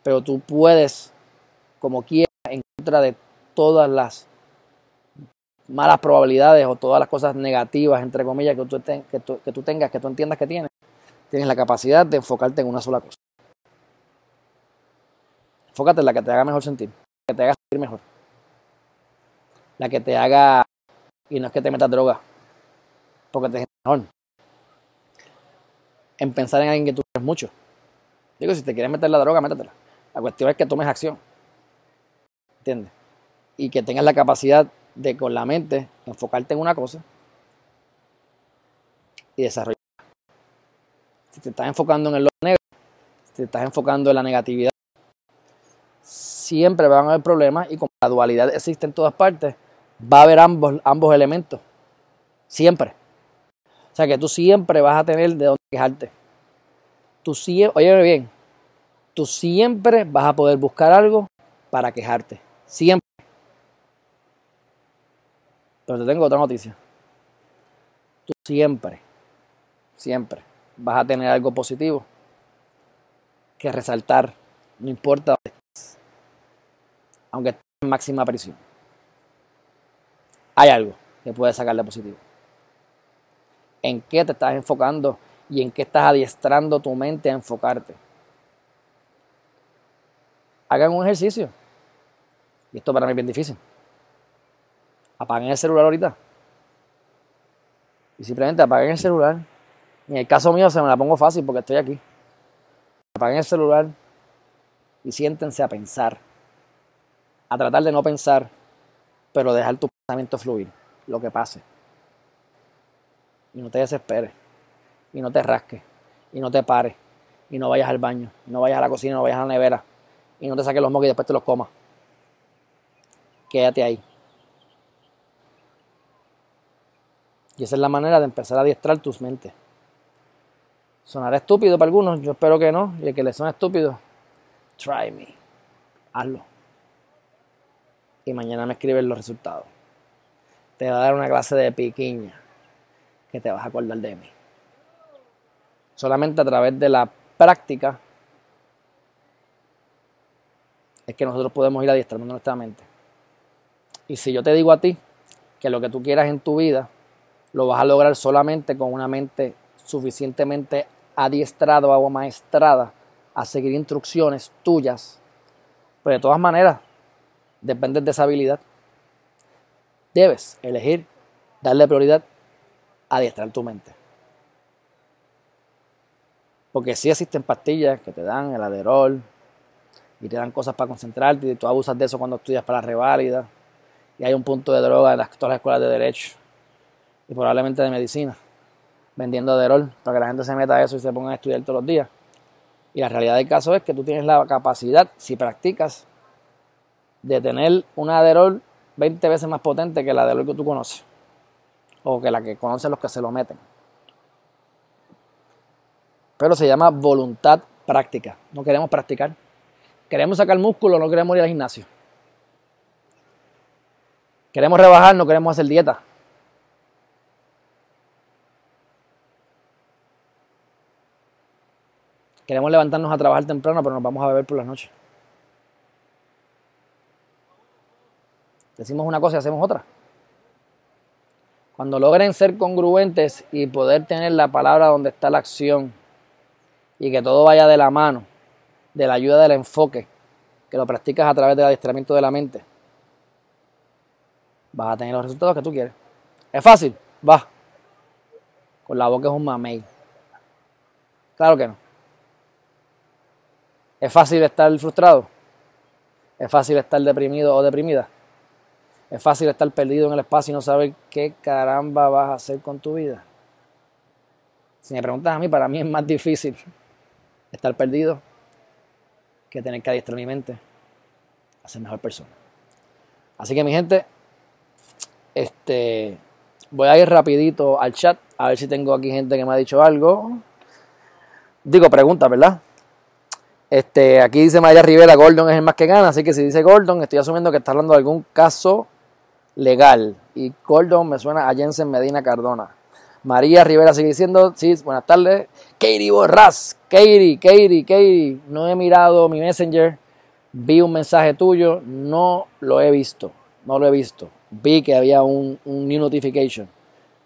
Pero tú puedes, como quieras, en contra de todas las malas probabilidades o todas las cosas negativas, entre comillas, que tú, que tú, que tú tengas, que tú entiendas que tienes, tienes la capacidad de enfocarte en una sola cosa. Enfócate en la que te haga mejor sentir, que te haga sentir mejor. La que te haga, y no es que te metas droga, porque te sientes mejor. En pensar en alguien que tú quieres mucho. Digo, si te quieres meter la droga, métetela. La cuestión es que tomes acción. ¿Entiendes? Y que tengas la capacidad de con la mente enfocarte en una cosa y desarrollar. Si te estás enfocando en el negro, si te estás enfocando en la negatividad, siempre van a haber problemas y como la dualidad existe en todas partes, va a haber ambos, ambos elementos. Siempre. O sea que tú siempre vas a tener de dónde quejarte. Tú siempre, oye bien, tú siempre vas a poder buscar algo para quejarte. Siempre. Pero te tengo otra noticia. Tú siempre, siempre vas a tener algo positivo que resaltar, no importa dónde estés, aunque estés en máxima prisión. Hay algo que puedes sacarle positivo. ¿En qué te estás enfocando y en qué estás adiestrando tu mente a enfocarte? Hagan un ejercicio. Y esto para mí es bien difícil. Apaguen el celular ahorita. Y simplemente apaguen el celular en el caso mío se me la pongo fácil porque estoy aquí. Apaguen el celular y siéntense a pensar. A tratar de no pensar, pero dejar tu pensamiento fluir, lo que pase. Y no te desesperes. Y no te rasques. Y no te pares. Y no vayas al baño. Y no vayas a la cocina, no vayas a la nevera. Y no te saques los mocos y después te los comas. Quédate ahí. Y esa es la manera de empezar a adiestrar tus mentes. Sonará estúpido para algunos, yo espero que no. Y el que le suene estúpido, try me. Hazlo. Y mañana me escribes los resultados. Te va a dar una clase de piquiña que te vas a acordar de mí. Solamente a través de la práctica es que nosotros podemos ir adiestrando nuestra mente. Y si yo te digo a ti que lo que tú quieras en tu vida lo vas a lograr solamente con una mente suficientemente adiestrado o maestrada a seguir instrucciones tuyas, pero de todas maneras, dependes de esa habilidad. Debes elegir darle prioridad a adiestrar tu mente. Porque si existen pastillas que te dan el aderol y te dan cosas para concentrarte y tú abusas de eso cuando estudias para la reválida. Y hay un punto de droga en las, todas las escuelas de derecho y probablemente de medicina vendiendo Aderol para que la gente se meta a eso y se ponga a estudiar todos los días. Y la realidad del caso es que tú tienes la capacidad, si practicas, de tener una Aderol 20 veces más potente que la Aderol que tú conoces. O que la que conocen los que se lo meten. Pero se llama voluntad práctica. No queremos practicar. Queremos sacar músculo, no queremos ir al gimnasio. Queremos rebajar, no queremos hacer dieta. Queremos levantarnos a trabajar temprano, pero nos vamos a beber por las noches. Decimos una cosa y hacemos otra. Cuando logren ser congruentes y poder tener la palabra donde está la acción y que todo vaya de la mano, de la ayuda del enfoque, que lo practicas a través del adiestramiento de la mente, vas a tener los resultados que tú quieres. ¿Es fácil? Va. Con la boca es un mamey. Claro que no. ¿Es fácil estar frustrado? ¿Es fácil estar deprimido o deprimida? ¿Es fácil estar perdido en el espacio y no saber qué caramba vas a hacer con tu vida? Si me preguntas a mí, para mí es más difícil. estar perdido que tener que adiestrar mi mente a ser mejor persona. Así que mi gente, este, voy a ir rapidito al chat a ver si tengo aquí gente que me ha dicho algo. Digo pregunta, ¿verdad? Este, aquí dice María Rivera, Gordon es el más que gana, así que si dice Gordon, estoy asumiendo que está hablando de algún caso legal. Y Gordon me suena a Jensen Medina Cardona. María Rivera sigue diciendo, sí, buenas tardes. Katie Borras, Katie, Katie, Katie, no he mirado mi messenger, vi un mensaje tuyo, no lo he visto, no lo he visto. Vi que había un, un new notification.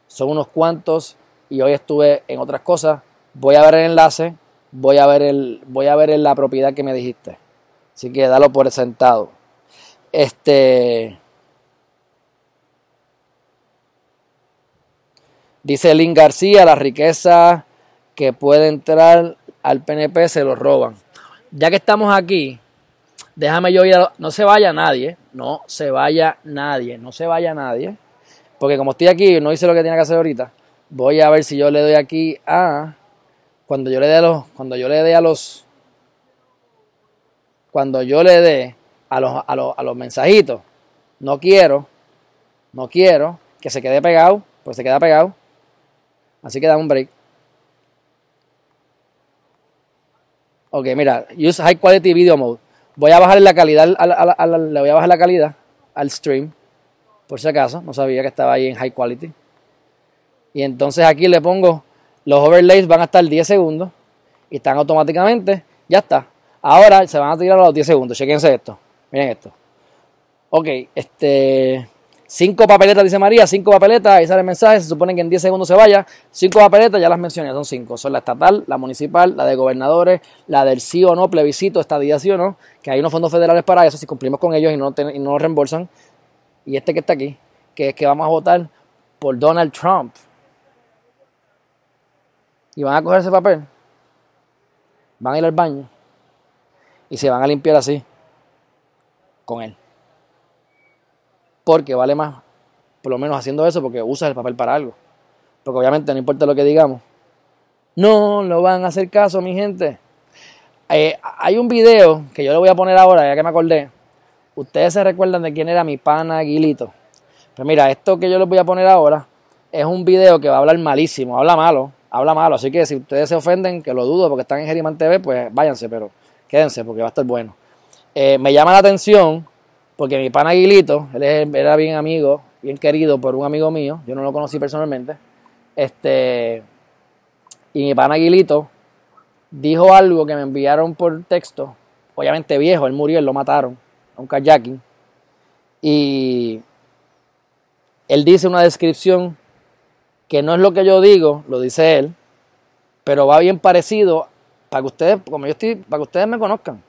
Son unos cuantos y hoy estuve en otras cosas. Voy a ver el enlace, voy a ver, el, voy a ver la propiedad que me dijiste. Así que dalo por sentado. Este. Dice Lynn García, la riqueza que puede entrar al PNP se lo roban. Ya que estamos aquí, déjame yo ir. No se vaya nadie, no se vaya nadie, no se vaya nadie. Porque como estoy aquí, no hice lo que tenía que hacer ahorita. Voy a ver si yo le doy aquí a cuando yo le dé a los, cuando yo le dé a los, cuando yo le dé a los, a los, a los mensajitos, no quiero, no quiero que se quede pegado, pues se queda pegado. Así que da un break. Ok, mira, use high quality video mode. Voy a bajar la calidad, le voy a bajar la calidad al stream, por si acaso, no sabía que estaba ahí en high quality. Y entonces aquí le pongo los overlays van a estar 10 segundos y están automáticamente, ya está. Ahora se van a tirar a los 10 segundos. Chequense esto. Miren esto. Ok, este. 5 papeletas, dice María, 5 papeletas, ahí sale el mensaje, se supone que en 10 segundos se vaya. 5 papeletas, ya las mencioné, son 5. Son la estatal, la municipal, la de gobernadores, la del sí o no, plebiscito, estadía sí o no, que hay unos fondos federales para eso, si cumplimos con ellos y no, y no nos reembolsan. Y este que está aquí, que es que vamos a votar por Donald Trump y van a coger ese papel, van a ir al baño y se van a limpiar así con él. Porque vale más, por lo menos haciendo eso, porque usas el papel para algo. Porque obviamente no importa lo que digamos. No lo van a hacer caso, mi gente. Eh, hay un video que yo le voy a poner ahora, ya que me acordé. Ustedes se recuerdan de quién era mi pana Aguilito. Pues mira, esto que yo les voy a poner ahora es un video que va a hablar malísimo, habla malo, habla malo. Así que si ustedes se ofenden, que lo dudo porque están en Geriman TV, pues váyanse, pero quédense porque va a estar bueno. Eh, me llama la atención porque mi pana Aguilito, él era bien amigo, bien querido por un amigo mío, yo no lo conocí personalmente. Este, y mi pana Aguilito dijo algo que me enviaron por texto, obviamente viejo, él murió, él lo mataron, a un kayaking. Y él dice una descripción que no es lo que yo digo, lo dice él, pero va bien parecido para que ustedes, como yo estoy, para que ustedes me conozcan.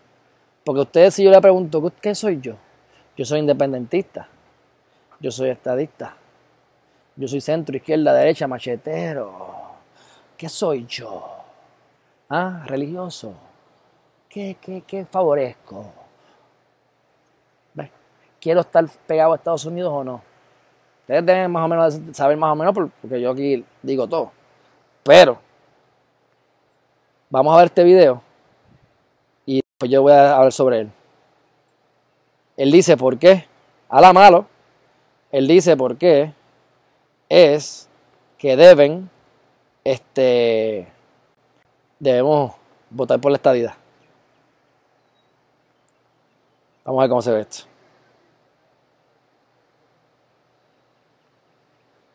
Porque ustedes, si yo le pregunto, ¿qué soy yo? Yo soy independentista, yo soy estadista, yo soy centro, izquierda, derecha, machetero. ¿Qué soy yo? ¿Ah? Religioso. ¿Qué, qué, qué favorezco? ¿Quiero estar pegado a Estados Unidos o no? Ustedes deben más o menos saber más o menos porque yo aquí digo todo. Pero vamos a ver este video y pues yo voy a hablar sobre él. Él dice por qué, a la malo, él dice por qué es que deben, este, debemos votar por la estadidad. Vamos a ver cómo se ve esto.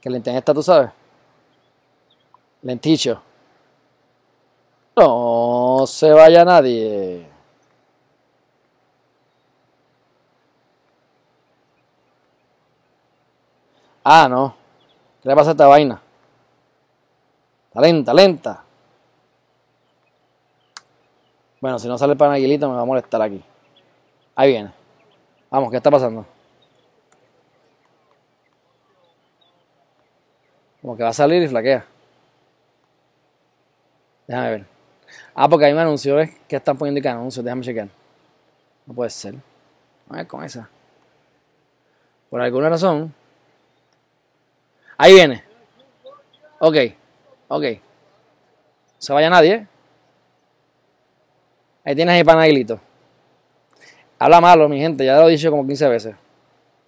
Que le está, tú sabes. Lenticho. No se vaya nadie. Ah, no. ¿Qué le pasa a esta vaina? Está lenta, lenta. Bueno, si no sale el panaguilito me va a molestar aquí. Ahí viene. Vamos, ¿qué está pasando? Como que va a salir y flaquea. Déjame ver. Ah, porque hay un anuncio, ¿ves? ¿Qué están poniendo que anuncio? Déjame chequear. No puede ser. A ver con esa. Por alguna razón. Ahí viene. Ok. Ok. No se vaya nadie. Ahí tienes ahí panaguilito. Habla malo, mi gente, ya lo he dicho como 15 veces.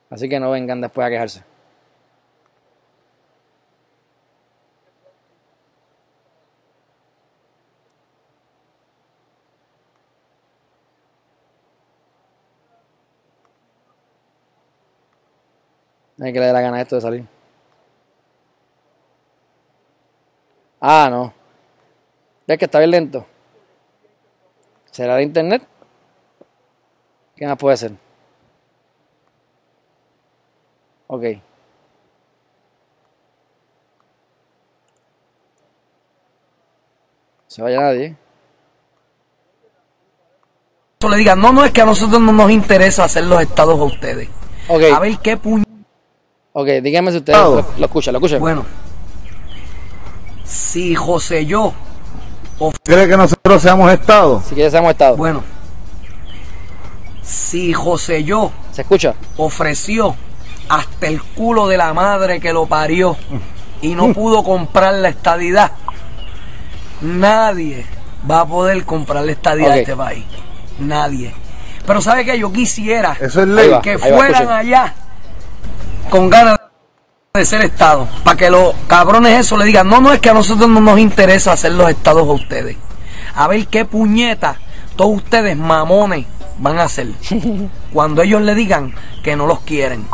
Así que no vengan después a quejarse. Que le dé la gana a esto de salir. Ah, no. ¿Ves que está bien lento? ¿Será de internet? ¿Qué más puede ser? Ok. Se vaya nadie. le digan, no, no, es que a nosotros no nos interesa hacer los estados a ustedes. Ok. A ver qué puñ... Ok, díganme si ustedes lo, lo escuchan, lo escuchan. Bueno, si José yo, ¿Cree que nosotros seamos Estado? Si quieres, hemos estado. bueno, si José yo ¿Se escucha? ofreció hasta el culo de la madre que lo parió y no pudo comprar la estadidad, nadie va a poder comprar la estadidad de este país. Nadie. Pero ¿sabe que Yo quisiera Eso es ley. que va, fueran allá con ganas de ser Estado. Para que los cabrones eso le digan, no, no es que a nosotros no nos interesa hacer los Estados a ustedes. A ver qué puñeta todos ustedes mamones van a hacer cuando ellos le digan que no los quieren.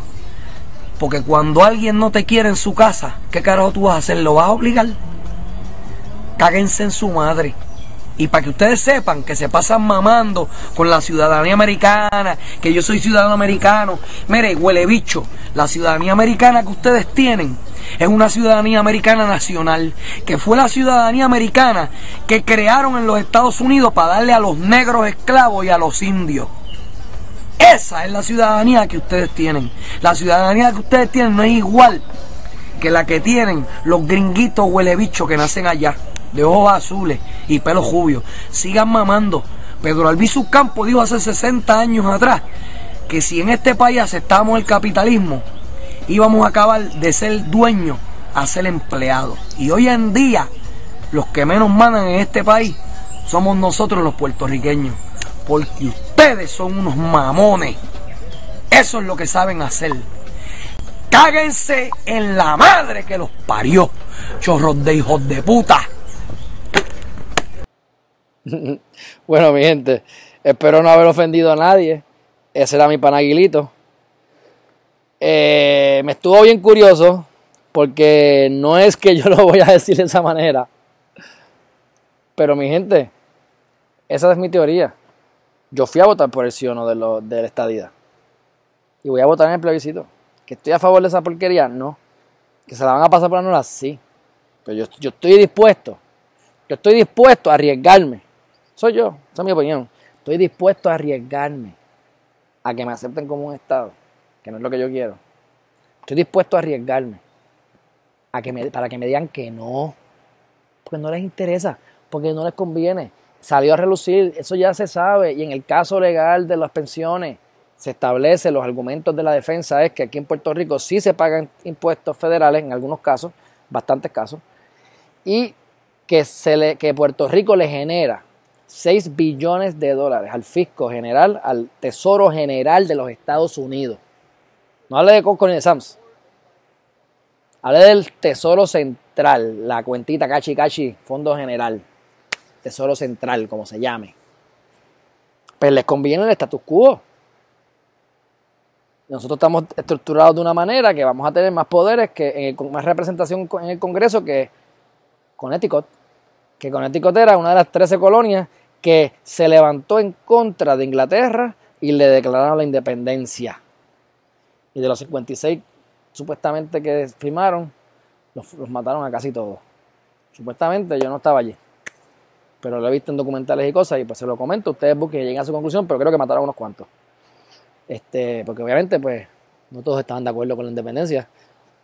Porque cuando alguien no te quiere en su casa, ¿qué carajo tú vas a hacer? ¿Lo vas a obligar? Cáguense en su madre. Y para que ustedes sepan que se pasan mamando con la ciudadanía americana, que yo soy ciudadano americano. Mire, huele bicho, la ciudadanía americana que ustedes tienen es una ciudadanía americana nacional, que fue la ciudadanía americana que crearon en los Estados Unidos para darle a los negros esclavos y a los indios. Esa es la ciudadanía que ustedes tienen. La ciudadanía que ustedes tienen no es igual que la que tienen los gringuitos huele bicho que nacen allá, de ojos azules y pelos rubios. Sigan mamando. Pedro Albizu Campos dijo hace 60 años atrás que si en este país aceptamos el capitalismo, íbamos a acabar de ser dueños a ser empleados. Y hoy en día, los que menos mandan en este país somos nosotros los puertorriqueños. Porque ustedes son unos mamones. Eso es lo que saben hacer. Cáguense en la madre que los parió. Chorros de hijos de puta. Bueno, mi gente, espero no haber ofendido a nadie. Ese era mi panaguilito. Eh, me estuvo bien curioso porque no es que yo lo voy a decir de esa manera. Pero mi gente, esa es mi teoría. Yo fui a votar por el sí o no de, lo, de la estadía. Y voy a votar en el plebiscito. ¿Que estoy a favor de esa porquería? No. ¿Que se la van a pasar por la nula? Sí. Pero yo, yo estoy dispuesto. Yo estoy dispuesto a arriesgarme. Soy yo, esa es mi opinión. Estoy dispuesto a arriesgarme a que me acepten como un Estado, que no es lo que yo quiero. Estoy dispuesto a arriesgarme a que me, para que me digan que no, porque no les interesa, porque no les conviene. Salió a relucir, eso ya se sabe, y en el caso legal de las pensiones se establece, los argumentos de la defensa es que aquí en Puerto Rico sí se pagan impuestos federales, en algunos casos, bastantes casos, y que, se que Puerto Rico le genera 6 billones de dólares al fisco general, al tesoro general de los Estados Unidos. No hable de Coco ni de Sams. Hable del tesoro central, la cuentita cachi cachi, fondo general. Tesoro central, como se llame. Pues les conviene el status quo. Nosotros estamos estructurados de una manera que vamos a tener más poderes, que más representación en el Congreso que Connecticut que Connecticut era una de las 13 colonias que se levantó en contra de Inglaterra y le declararon la independencia. Y de los 56 supuestamente que firmaron, los, los mataron a casi todos. Supuestamente yo no estaba allí. Pero lo he visto en documentales y cosas y pues se lo comento. Ustedes busquen y lleguen a su conclusión, pero creo que mataron a unos cuantos. Este, porque obviamente pues no todos estaban de acuerdo con la independencia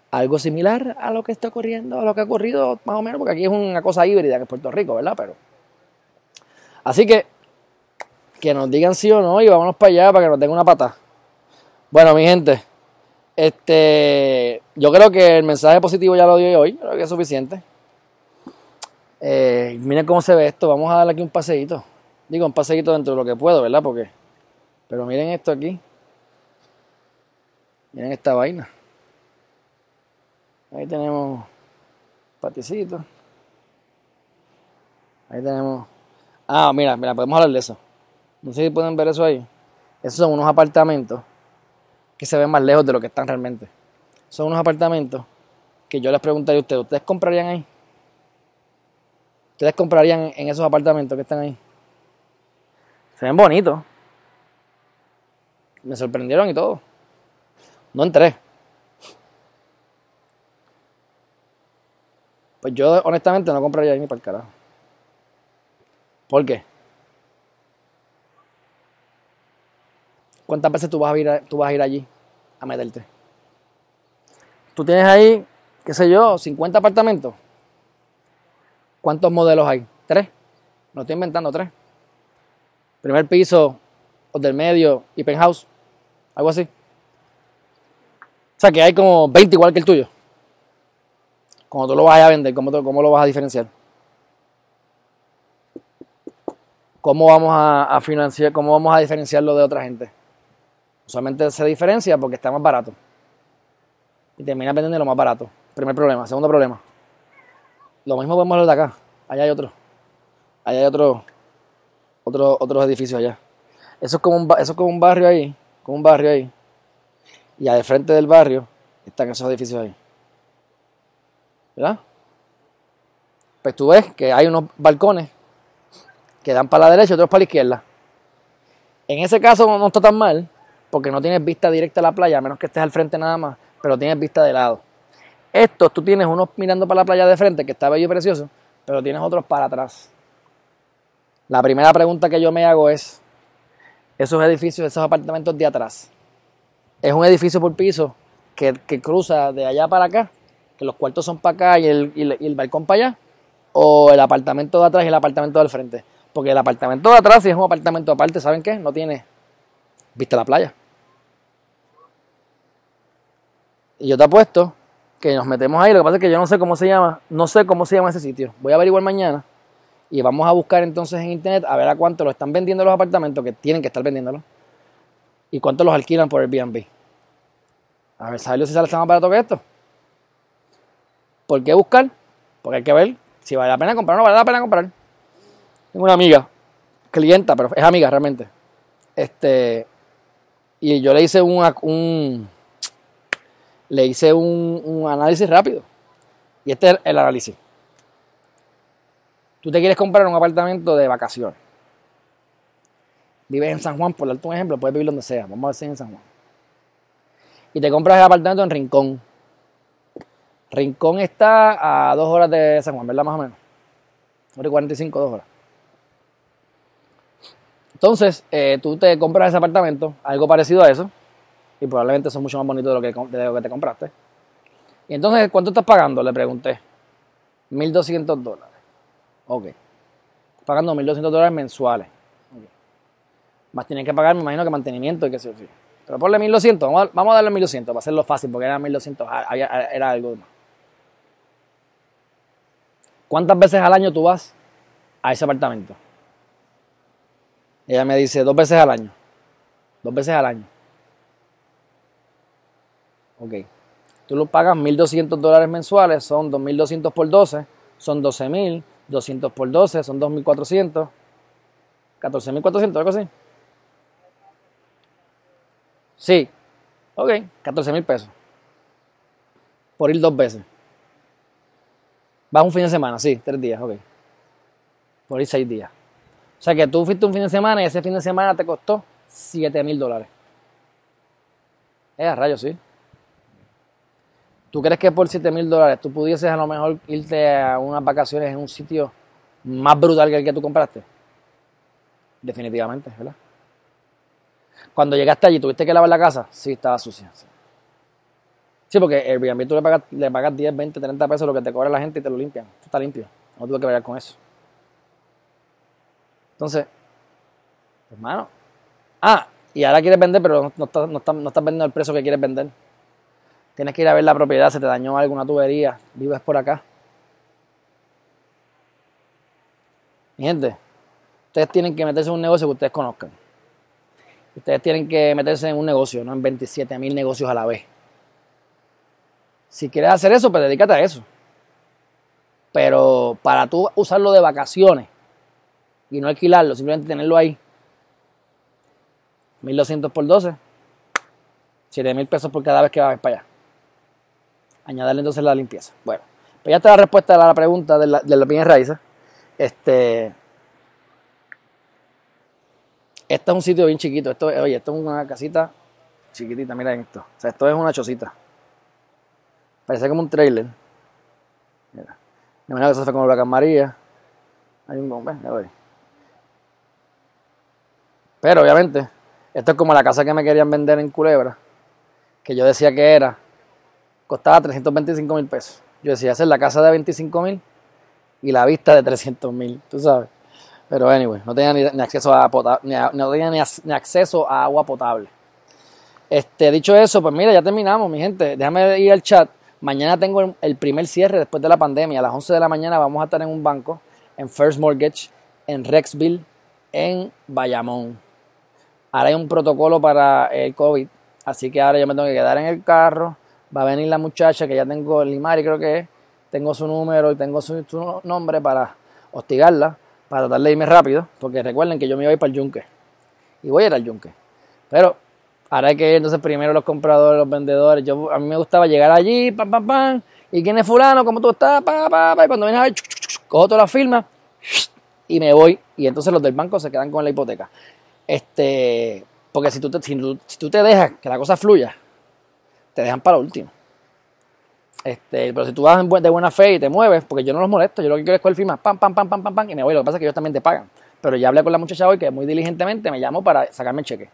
algo similar a lo que está ocurriendo, a lo que ha ocurrido más o menos, porque aquí es una cosa híbrida que es Puerto Rico, ¿verdad? Pero. Así que, que nos digan sí o no y vámonos para allá para que nos den una pata. Bueno, mi gente, este, yo creo que el mensaje positivo ya lo di hoy, creo que es suficiente. Eh, miren cómo se ve esto, vamos a darle aquí un paseíto. Digo, un paseíto dentro de lo que puedo, ¿verdad? Porque. Pero miren esto aquí. Miren esta vaina. Ahí tenemos paticito. Ahí tenemos. Ah, mira, mira, podemos hablar de eso. No sé si pueden ver eso ahí. Esos son unos apartamentos que se ven más lejos de lo que están realmente. Son unos apartamentos que yo les preguntaría a ustedes, ¿ustedes comprarían ahí? ¿Ustedes comprarían en esos apartamentos que están ahí? Se ven bonitos. Me sorprendieron y todo. No entré. Pues yo honestamente no compraría ahí ni para el carajo. ¿Por qué? ¿Cuántas veces tú vas a ir, tú vas a ir allí a meterte? Tú tienes ahí, qué sé yo, 50 apartamentos. ¿Cuántos modelos hay? Tres. No estoy inventando tres. Primer piso, del medio y penthouse. Algo así. O sea que hay como 20 igual que el tuyo. Como tú lo vas a vender, ¿cómo, cómo lo vas a diferenciar? ¿Cómo vamos a, financiar, cómo vamos a diferenciarlo de otra gente? Usualmente se diferencia porque está más barato. Y termina vendiendo lo más barato. Primer problema. Segundo problema. Lo mismo podemos ver de acá. Allá hay otro. Allá hay otro, otro, otros edificios allá. Eso es como un, eso es como un barrio ahí. Como un barrio ahí. Y al frente del barrio están esos edificios ahí. ¿Verdad? Pues tú ves que hay unos balcones que dan para la derecha y otros para la izquierda. En ese caso no está tan mal, porque no tienes vista directa a la playa, a menos que estés al frente nada más, pero tienes vista de lado. Estos tú tienes unos mirando para la playa de frente, que está bello y precioso, pero tienes otros para atrás. La primera pregunta que yo me hago es, esos edificios, esos apartamentos de atrás, ¿es un edificio por piso que, cruza de allá para acá? Que los cuartos son para acá y el, y el balcón para allá, o el apartamento de atrás y el apartamento del frente. Porque el apartamento de atrás, si es un apartamento aparte, ¿saben qué? No tiene vista a la playa. Y yo te apuesto que nos metemos ahí. Lo que pasa es que yo no sé cómo se llama, no sé cómo se llama ese sitio. Voy a averiguar mañana y vamos a buscar entonces en internet a ver a cuánto lo están vendiendo los apartamentos que tienen que estar vendiéndolos y cuánto los alquilan por Airbnb. A ver, ¿sabes si sale más barato que esto? ¿Por qué buscar? Porque hay que ver si vale la pena comprar o no vale la pena comprar. Tengo una amiga, clienta, pero es amiga realmente. Este, y yo le hice un, le hice un, análisis rápido. Y este es el análisis. Tú te quieres comprar un apartamento de vacaciones. Vives en San Juan, por darte un ejemplo, puedes vivir donde sea. Vamos a decir en San Juan. Y te compras el apartamento en Rincón. Rincón está a dos horas de San Juan, ¿verdad? Más o menos. Hora y 45, dos horas. Entonces, eh, tú te compras ese apartamento, algo parecido a eso, y probablemente son mucho más bonitos de lo que, de lo que te compraste. Y entonces, ¿cuánto estás pagando? Le pregunté. 1.200 dólares. Ok. Pagando 1.200 dólares mensuales. Más tienes que pagar, me imagino que mantenimiento y que yo. Pero ponle 1.200, vamos a, vamos a darle 1.200 para hacerlo fácil, porque era 1.200, ah, era algo más. ¿Cuántas veces al año tú vas a ese apartamento? Ella me dice dos veces al año. Dos veces al año. Ok. Tú lo pagas 1.200 dólares mensuales, son 2.200 por 12, son 12.000, 200 por 12, son 2.400, 14.400, algo así. Sí. Ok, 14.000 pesos. Por ir dos veces. Vas un fin de semana, sí, tres días, ok. Por ir seis días. O sea que tú fuiste un fin de semana y ese fin de semana te costó 7 mil dólares. Es a rayos, sí. ¿Tú crees que por 7 mil dólares tú pudieses a lo mejor irte a unas vacaciones en un sitio más brutal que el que tú compraste? Definitivamente, ¿verdad? Cuando llegaste allí, ¿tuviste que lavar la casa? Sí, estaba sucia. Sí, porque el Airbnb tú le pagas, le pagas 10, 20, 30 pesos lo que te cobra la gente y te lo limpian. Tú está limpio. No tuve que ver con eso. Entonces, hermano. Ah, y ahora quieres vender, pero no, estás, vendiendo el precio que quieres vender. Tienes que ir a ver la propiedad, se te dañó alguna tubería, vives por acá. Mi gente, Ustedes tienen que meterse en un negocio que ustedes conozcan. Ustedes tienen que meterse en un negocio, no en 27 mil negocios a la vez. Si quieres hacer eso, pues dedícate a eso. Pero para tú usarlo de vacaciones y no alquilarlo, simplemente tenerlo ahí, 1200 por 12, 7 mil pesos por cada vez que vas para allá. Añadirle entonces la limpieza. Bueno, pues ya está la respuesta a la pregunta de la, de la bienes raíces. Este, este es un sitio bien chiquito. Esto, oye, esto es una casita chiquitita. Mira esto. O sea, esto es una chocita. Parece como un trailer. Mira. Me imagino que eso fue como la María. Hay un bombe, ya voy. Pero obviamente, esto es como la casa que me querían vender en Culebra, que yo decía que era, costaba 325 mil pesos. Yo decía, hacer la casa de 25 mil y la vista de 300 mil, tú sabes. Pero anyway, no tenía ni, acceso a no tenía ni, acceso agua potable. Este, dicho eso, pues mira, ya terminamos, mi gente. Déjame ir al chat. Mañana tengo el, primer cierre después de la pandemia. A las 11 de la mañana vamos a estar en un banco, en First Mortgage, en Rexville, en Bayamón. Ahora hay un protocolo para el COVID, así que ahora yo me tengo que quedar en el carro. Va a venir la muchacha que ya tengo, el Limari creo que es, tengo su número y tengo su, nombre para hostigarla para tratar de irme rápido, porque recuerden que yo me iba a ir para el yunque. Y voy a ir al yunque. Pero ahora hay que ir entonces primero los compradores, los vendedores. Yo, a mí me gustaba llegar allí, pam, pam, pam. ¿Y quién es fulano? ¿Cómo tú estás? Pa, pa, pa. Y cuando vienes a ver, cojo toda la firma y me voy. Y entonces los del banco se quedan con la hipoteca. Este, porque si tú, te, si tú te dejas que la cosa fluya, te dejan para último. Este, pero si tú vas de buena fe y te mueves, porque yo no los molesto, yo lo que quiero es coger firma, pam, pam, pam, pam, pam, pam, y me voy. Lo que pasa es que ellos también te pagan. Pero ya hablé con la muchacha hoy que muy diligentemente me llamó para sacarme el cheque.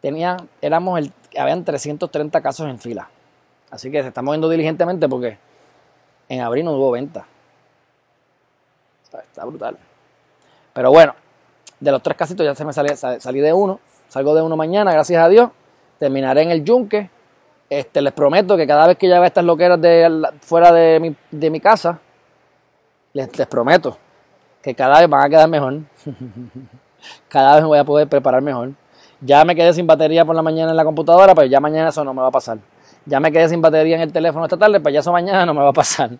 Tenía, éramos el, habían 330 casos en fila. Así que se está moviendo diligentemente porque en abril no hubo venta. Está brutal. Pero bueno, de los tres casitos ya se me salí, salí de uno. Salgo de uno mañana, gracias a Dios. Terminaré en el yunque este, les prometo que cada vez que ya vea estas loqueras de, fuera de mi, de mi casa, les, les, prometo que cada vez van a quedar mejor. cada vez me voy a poder preparar mejor. Ya me quedé sin batería por la mañana en la computadora, pero ya mañana eso no me va a pasar. Ya me quedé sin batería en el teléfono esta tarde, pues ya eso mañana no me va a pasar.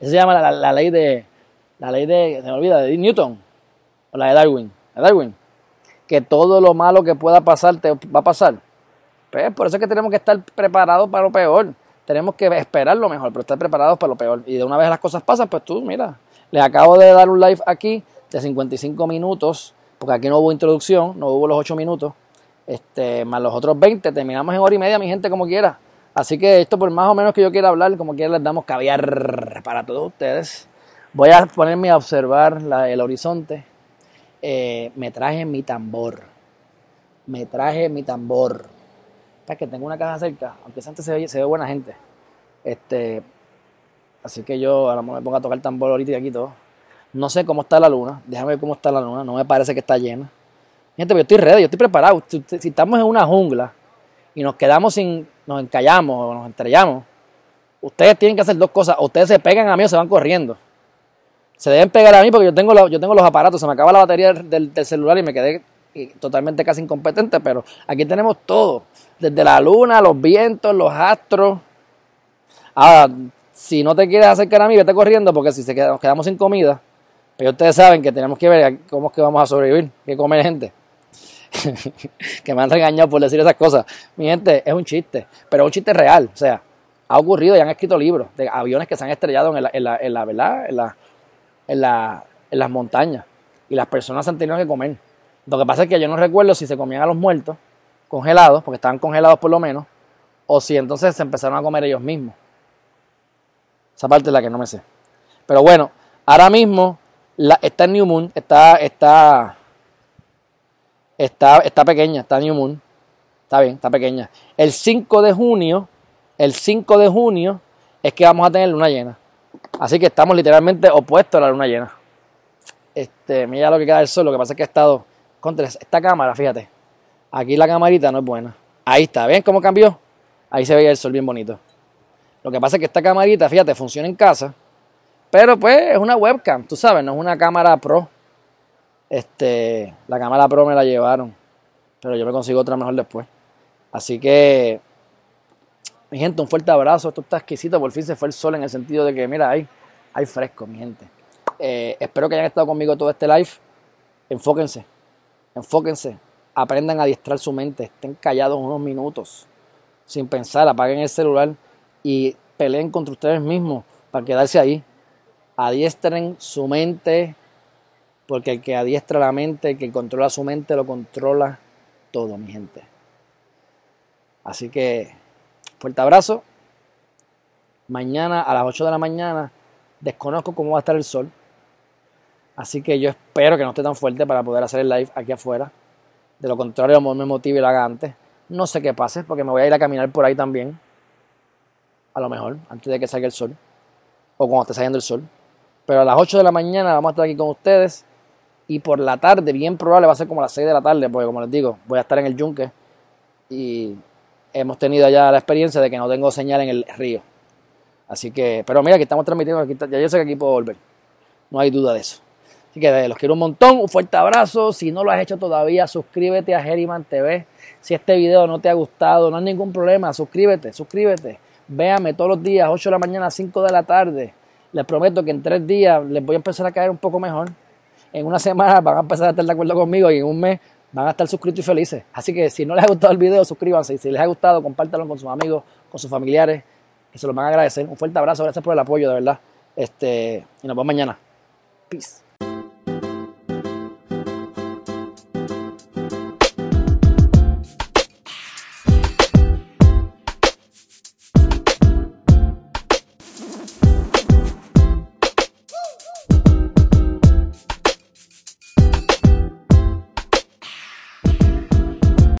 Eso se llama la, ley de, la ley de, se me olvida, de Newton, o la de Darwin, de Darwin, que todo lo malo que pueda pasar te va a pasar. Pues por eso es que tenemos que estar preparados para lo peor. Tenemos que esperar lo mejor, pero estar preparados para lo peor. Y de una vez las cosas pasan, pues tú, mira, les acabo de dar un live aquí de 55 minutos, porque aquí no hubo introducción, no hubo los 8 minutos, este, más los otros 20, terminamos en hora y media, mi gente, como quiera. Así que esto por más o menos que yo quiera hablar, como quiera les damos caviar para todos ustedes. Voy a ponerme a observar el horizonte. Eh, me traje mi tambor. Me traje mi tambor que tengo una casa cerca, aunque antes se ve, se ve buena gente. Este, así que yo ahora me pongo a tocar tambor ahorita y aquí todo. No sé cómo está la luna, déjame ver cómo está la luna, no me parece que está llena. Gente, pero yo estoy ready, yo estoy preparado. Si estamos en una jungla y nos quedamos sin, nos encallamos o nos estrellamos, ustedes tienen que hacer dos cosas. ustedes se pegan a mí o se van corriendo. Se deben pegar a mí porque yo tengo, yo tengo los aparatos, se me acaba la batería del, celular y me quedé totalmente casi incompetente, pero aquí tenemos todo, desde la luna, los vientos, los astros. Ahora, si no te quieres acercar a mí, vete corriendo, porque si se nos quedamos sin comida, pero pues ustedes saben que tenemos que ver cómo es que vamos a sobrevivir, qué comer gente. que me han regañado por decir esas cosas. Mi gente, es un chiste, pero es un chiste real. O sea, ha ocurrido y han escrito libros de aviones que se han estrellado en la, en la, en la ¿verdad? En, la, en, la, en las montañas y las personas han tenido que comer. Lo que pasa es que yo no recuerdo si se comían a los muertos congelados, porque estaban congelados por lo menos, o si entonces se empezaron a comer ellos mismos. Esa parte es la que no me sé. Pero bueno, ahora mismo está en New Moon, está, está, está, está pequeña, está New Moon. Está bien, está pequeña. El 5 de junio, el 5 de junio es que vamos a tener luna llena. Así que estamos literalmente opuestos a la luna llena. Este, mira lo que queda del sol, lo que pasa es que ha estado contra esta cámara, fíjate. Aquí la camarita no es buena. Ahí está, ¿ven cómo cambió? Ahí se veía el sol bien bonito. Lo que pasa es que esta camarita, fíjate, funciona en casa. Pero pues es una webcam, tú sabes, no es una cámara pro. Este, la cámara Pro me la llevaron, pero yo me consigo otra mejor después. Así que, mi gente, un fuerte abrazo. Esto está exquisito. Por fin se fue el sol en el sentido de que, mira, hay, fresco, mi gente. Eh, espero que hayan estado conmigo todo este live. Enfóquense, enfóquense. Aprendan a adiestrar su mente. Estén callados unos minutos, sin pensar. Apaguen el celular y peleen contra ustedes mismos para quedarse ahí. Adiestren su mente, porque el que adiestra la mente, el que controla su mente, lo controla todo, mi gente. Así que, fuerte abrazo. Mañana a las 8 de la mañana desconozco cómo va a estar el sol. Así que yo espero que no esté tan fuerte para poder hacer el live aquí afuera. De lo contrario, me motive y lo haga antes. No sé qué pase, porque me voy a ir a caminar por ahí también. A lo mejor, antes de que salga el sol. O cuando esté saliendo el sol. Pero a las 8 de la mañana vamos a estar aquí con ustedes. Y por la tarde, bien probable, va a ser como a las 6 de la tarde, porque como les digo, voy a estar en el yunque. Y hemos tenido ya la experiencia de que no tengo señal en el río. Así que, pero mira, que estamos transmitiendo, ya yo sé que aquí puedo volver. No hay duda de eso. Así que eh, los quiero un montón, un fuerte abrazo. Si no lo has hecho todavía, suscríbete a Geriman TV. Si este video no te ha gustado, no hay ningún problema, suscríbete, suscríbete. Véame todos los días, 8 de la mañana, 5 de la tarde. Les prometo que en tres días les voy a empezar a caer un poco mejor. En una semana van a empezar a estar de acuerdo conmigo y en un mes van a estar suscritos y felices. Así que si no les ha gustado el video, suscríbanse. Y si les ha gustado, compártanlo con sus amigos, con sus familiares, que se los van a agradecer. Un fuerte abrazo, gracias por el apoyo, de verdad. Este, y nos vemos mañana. Peace.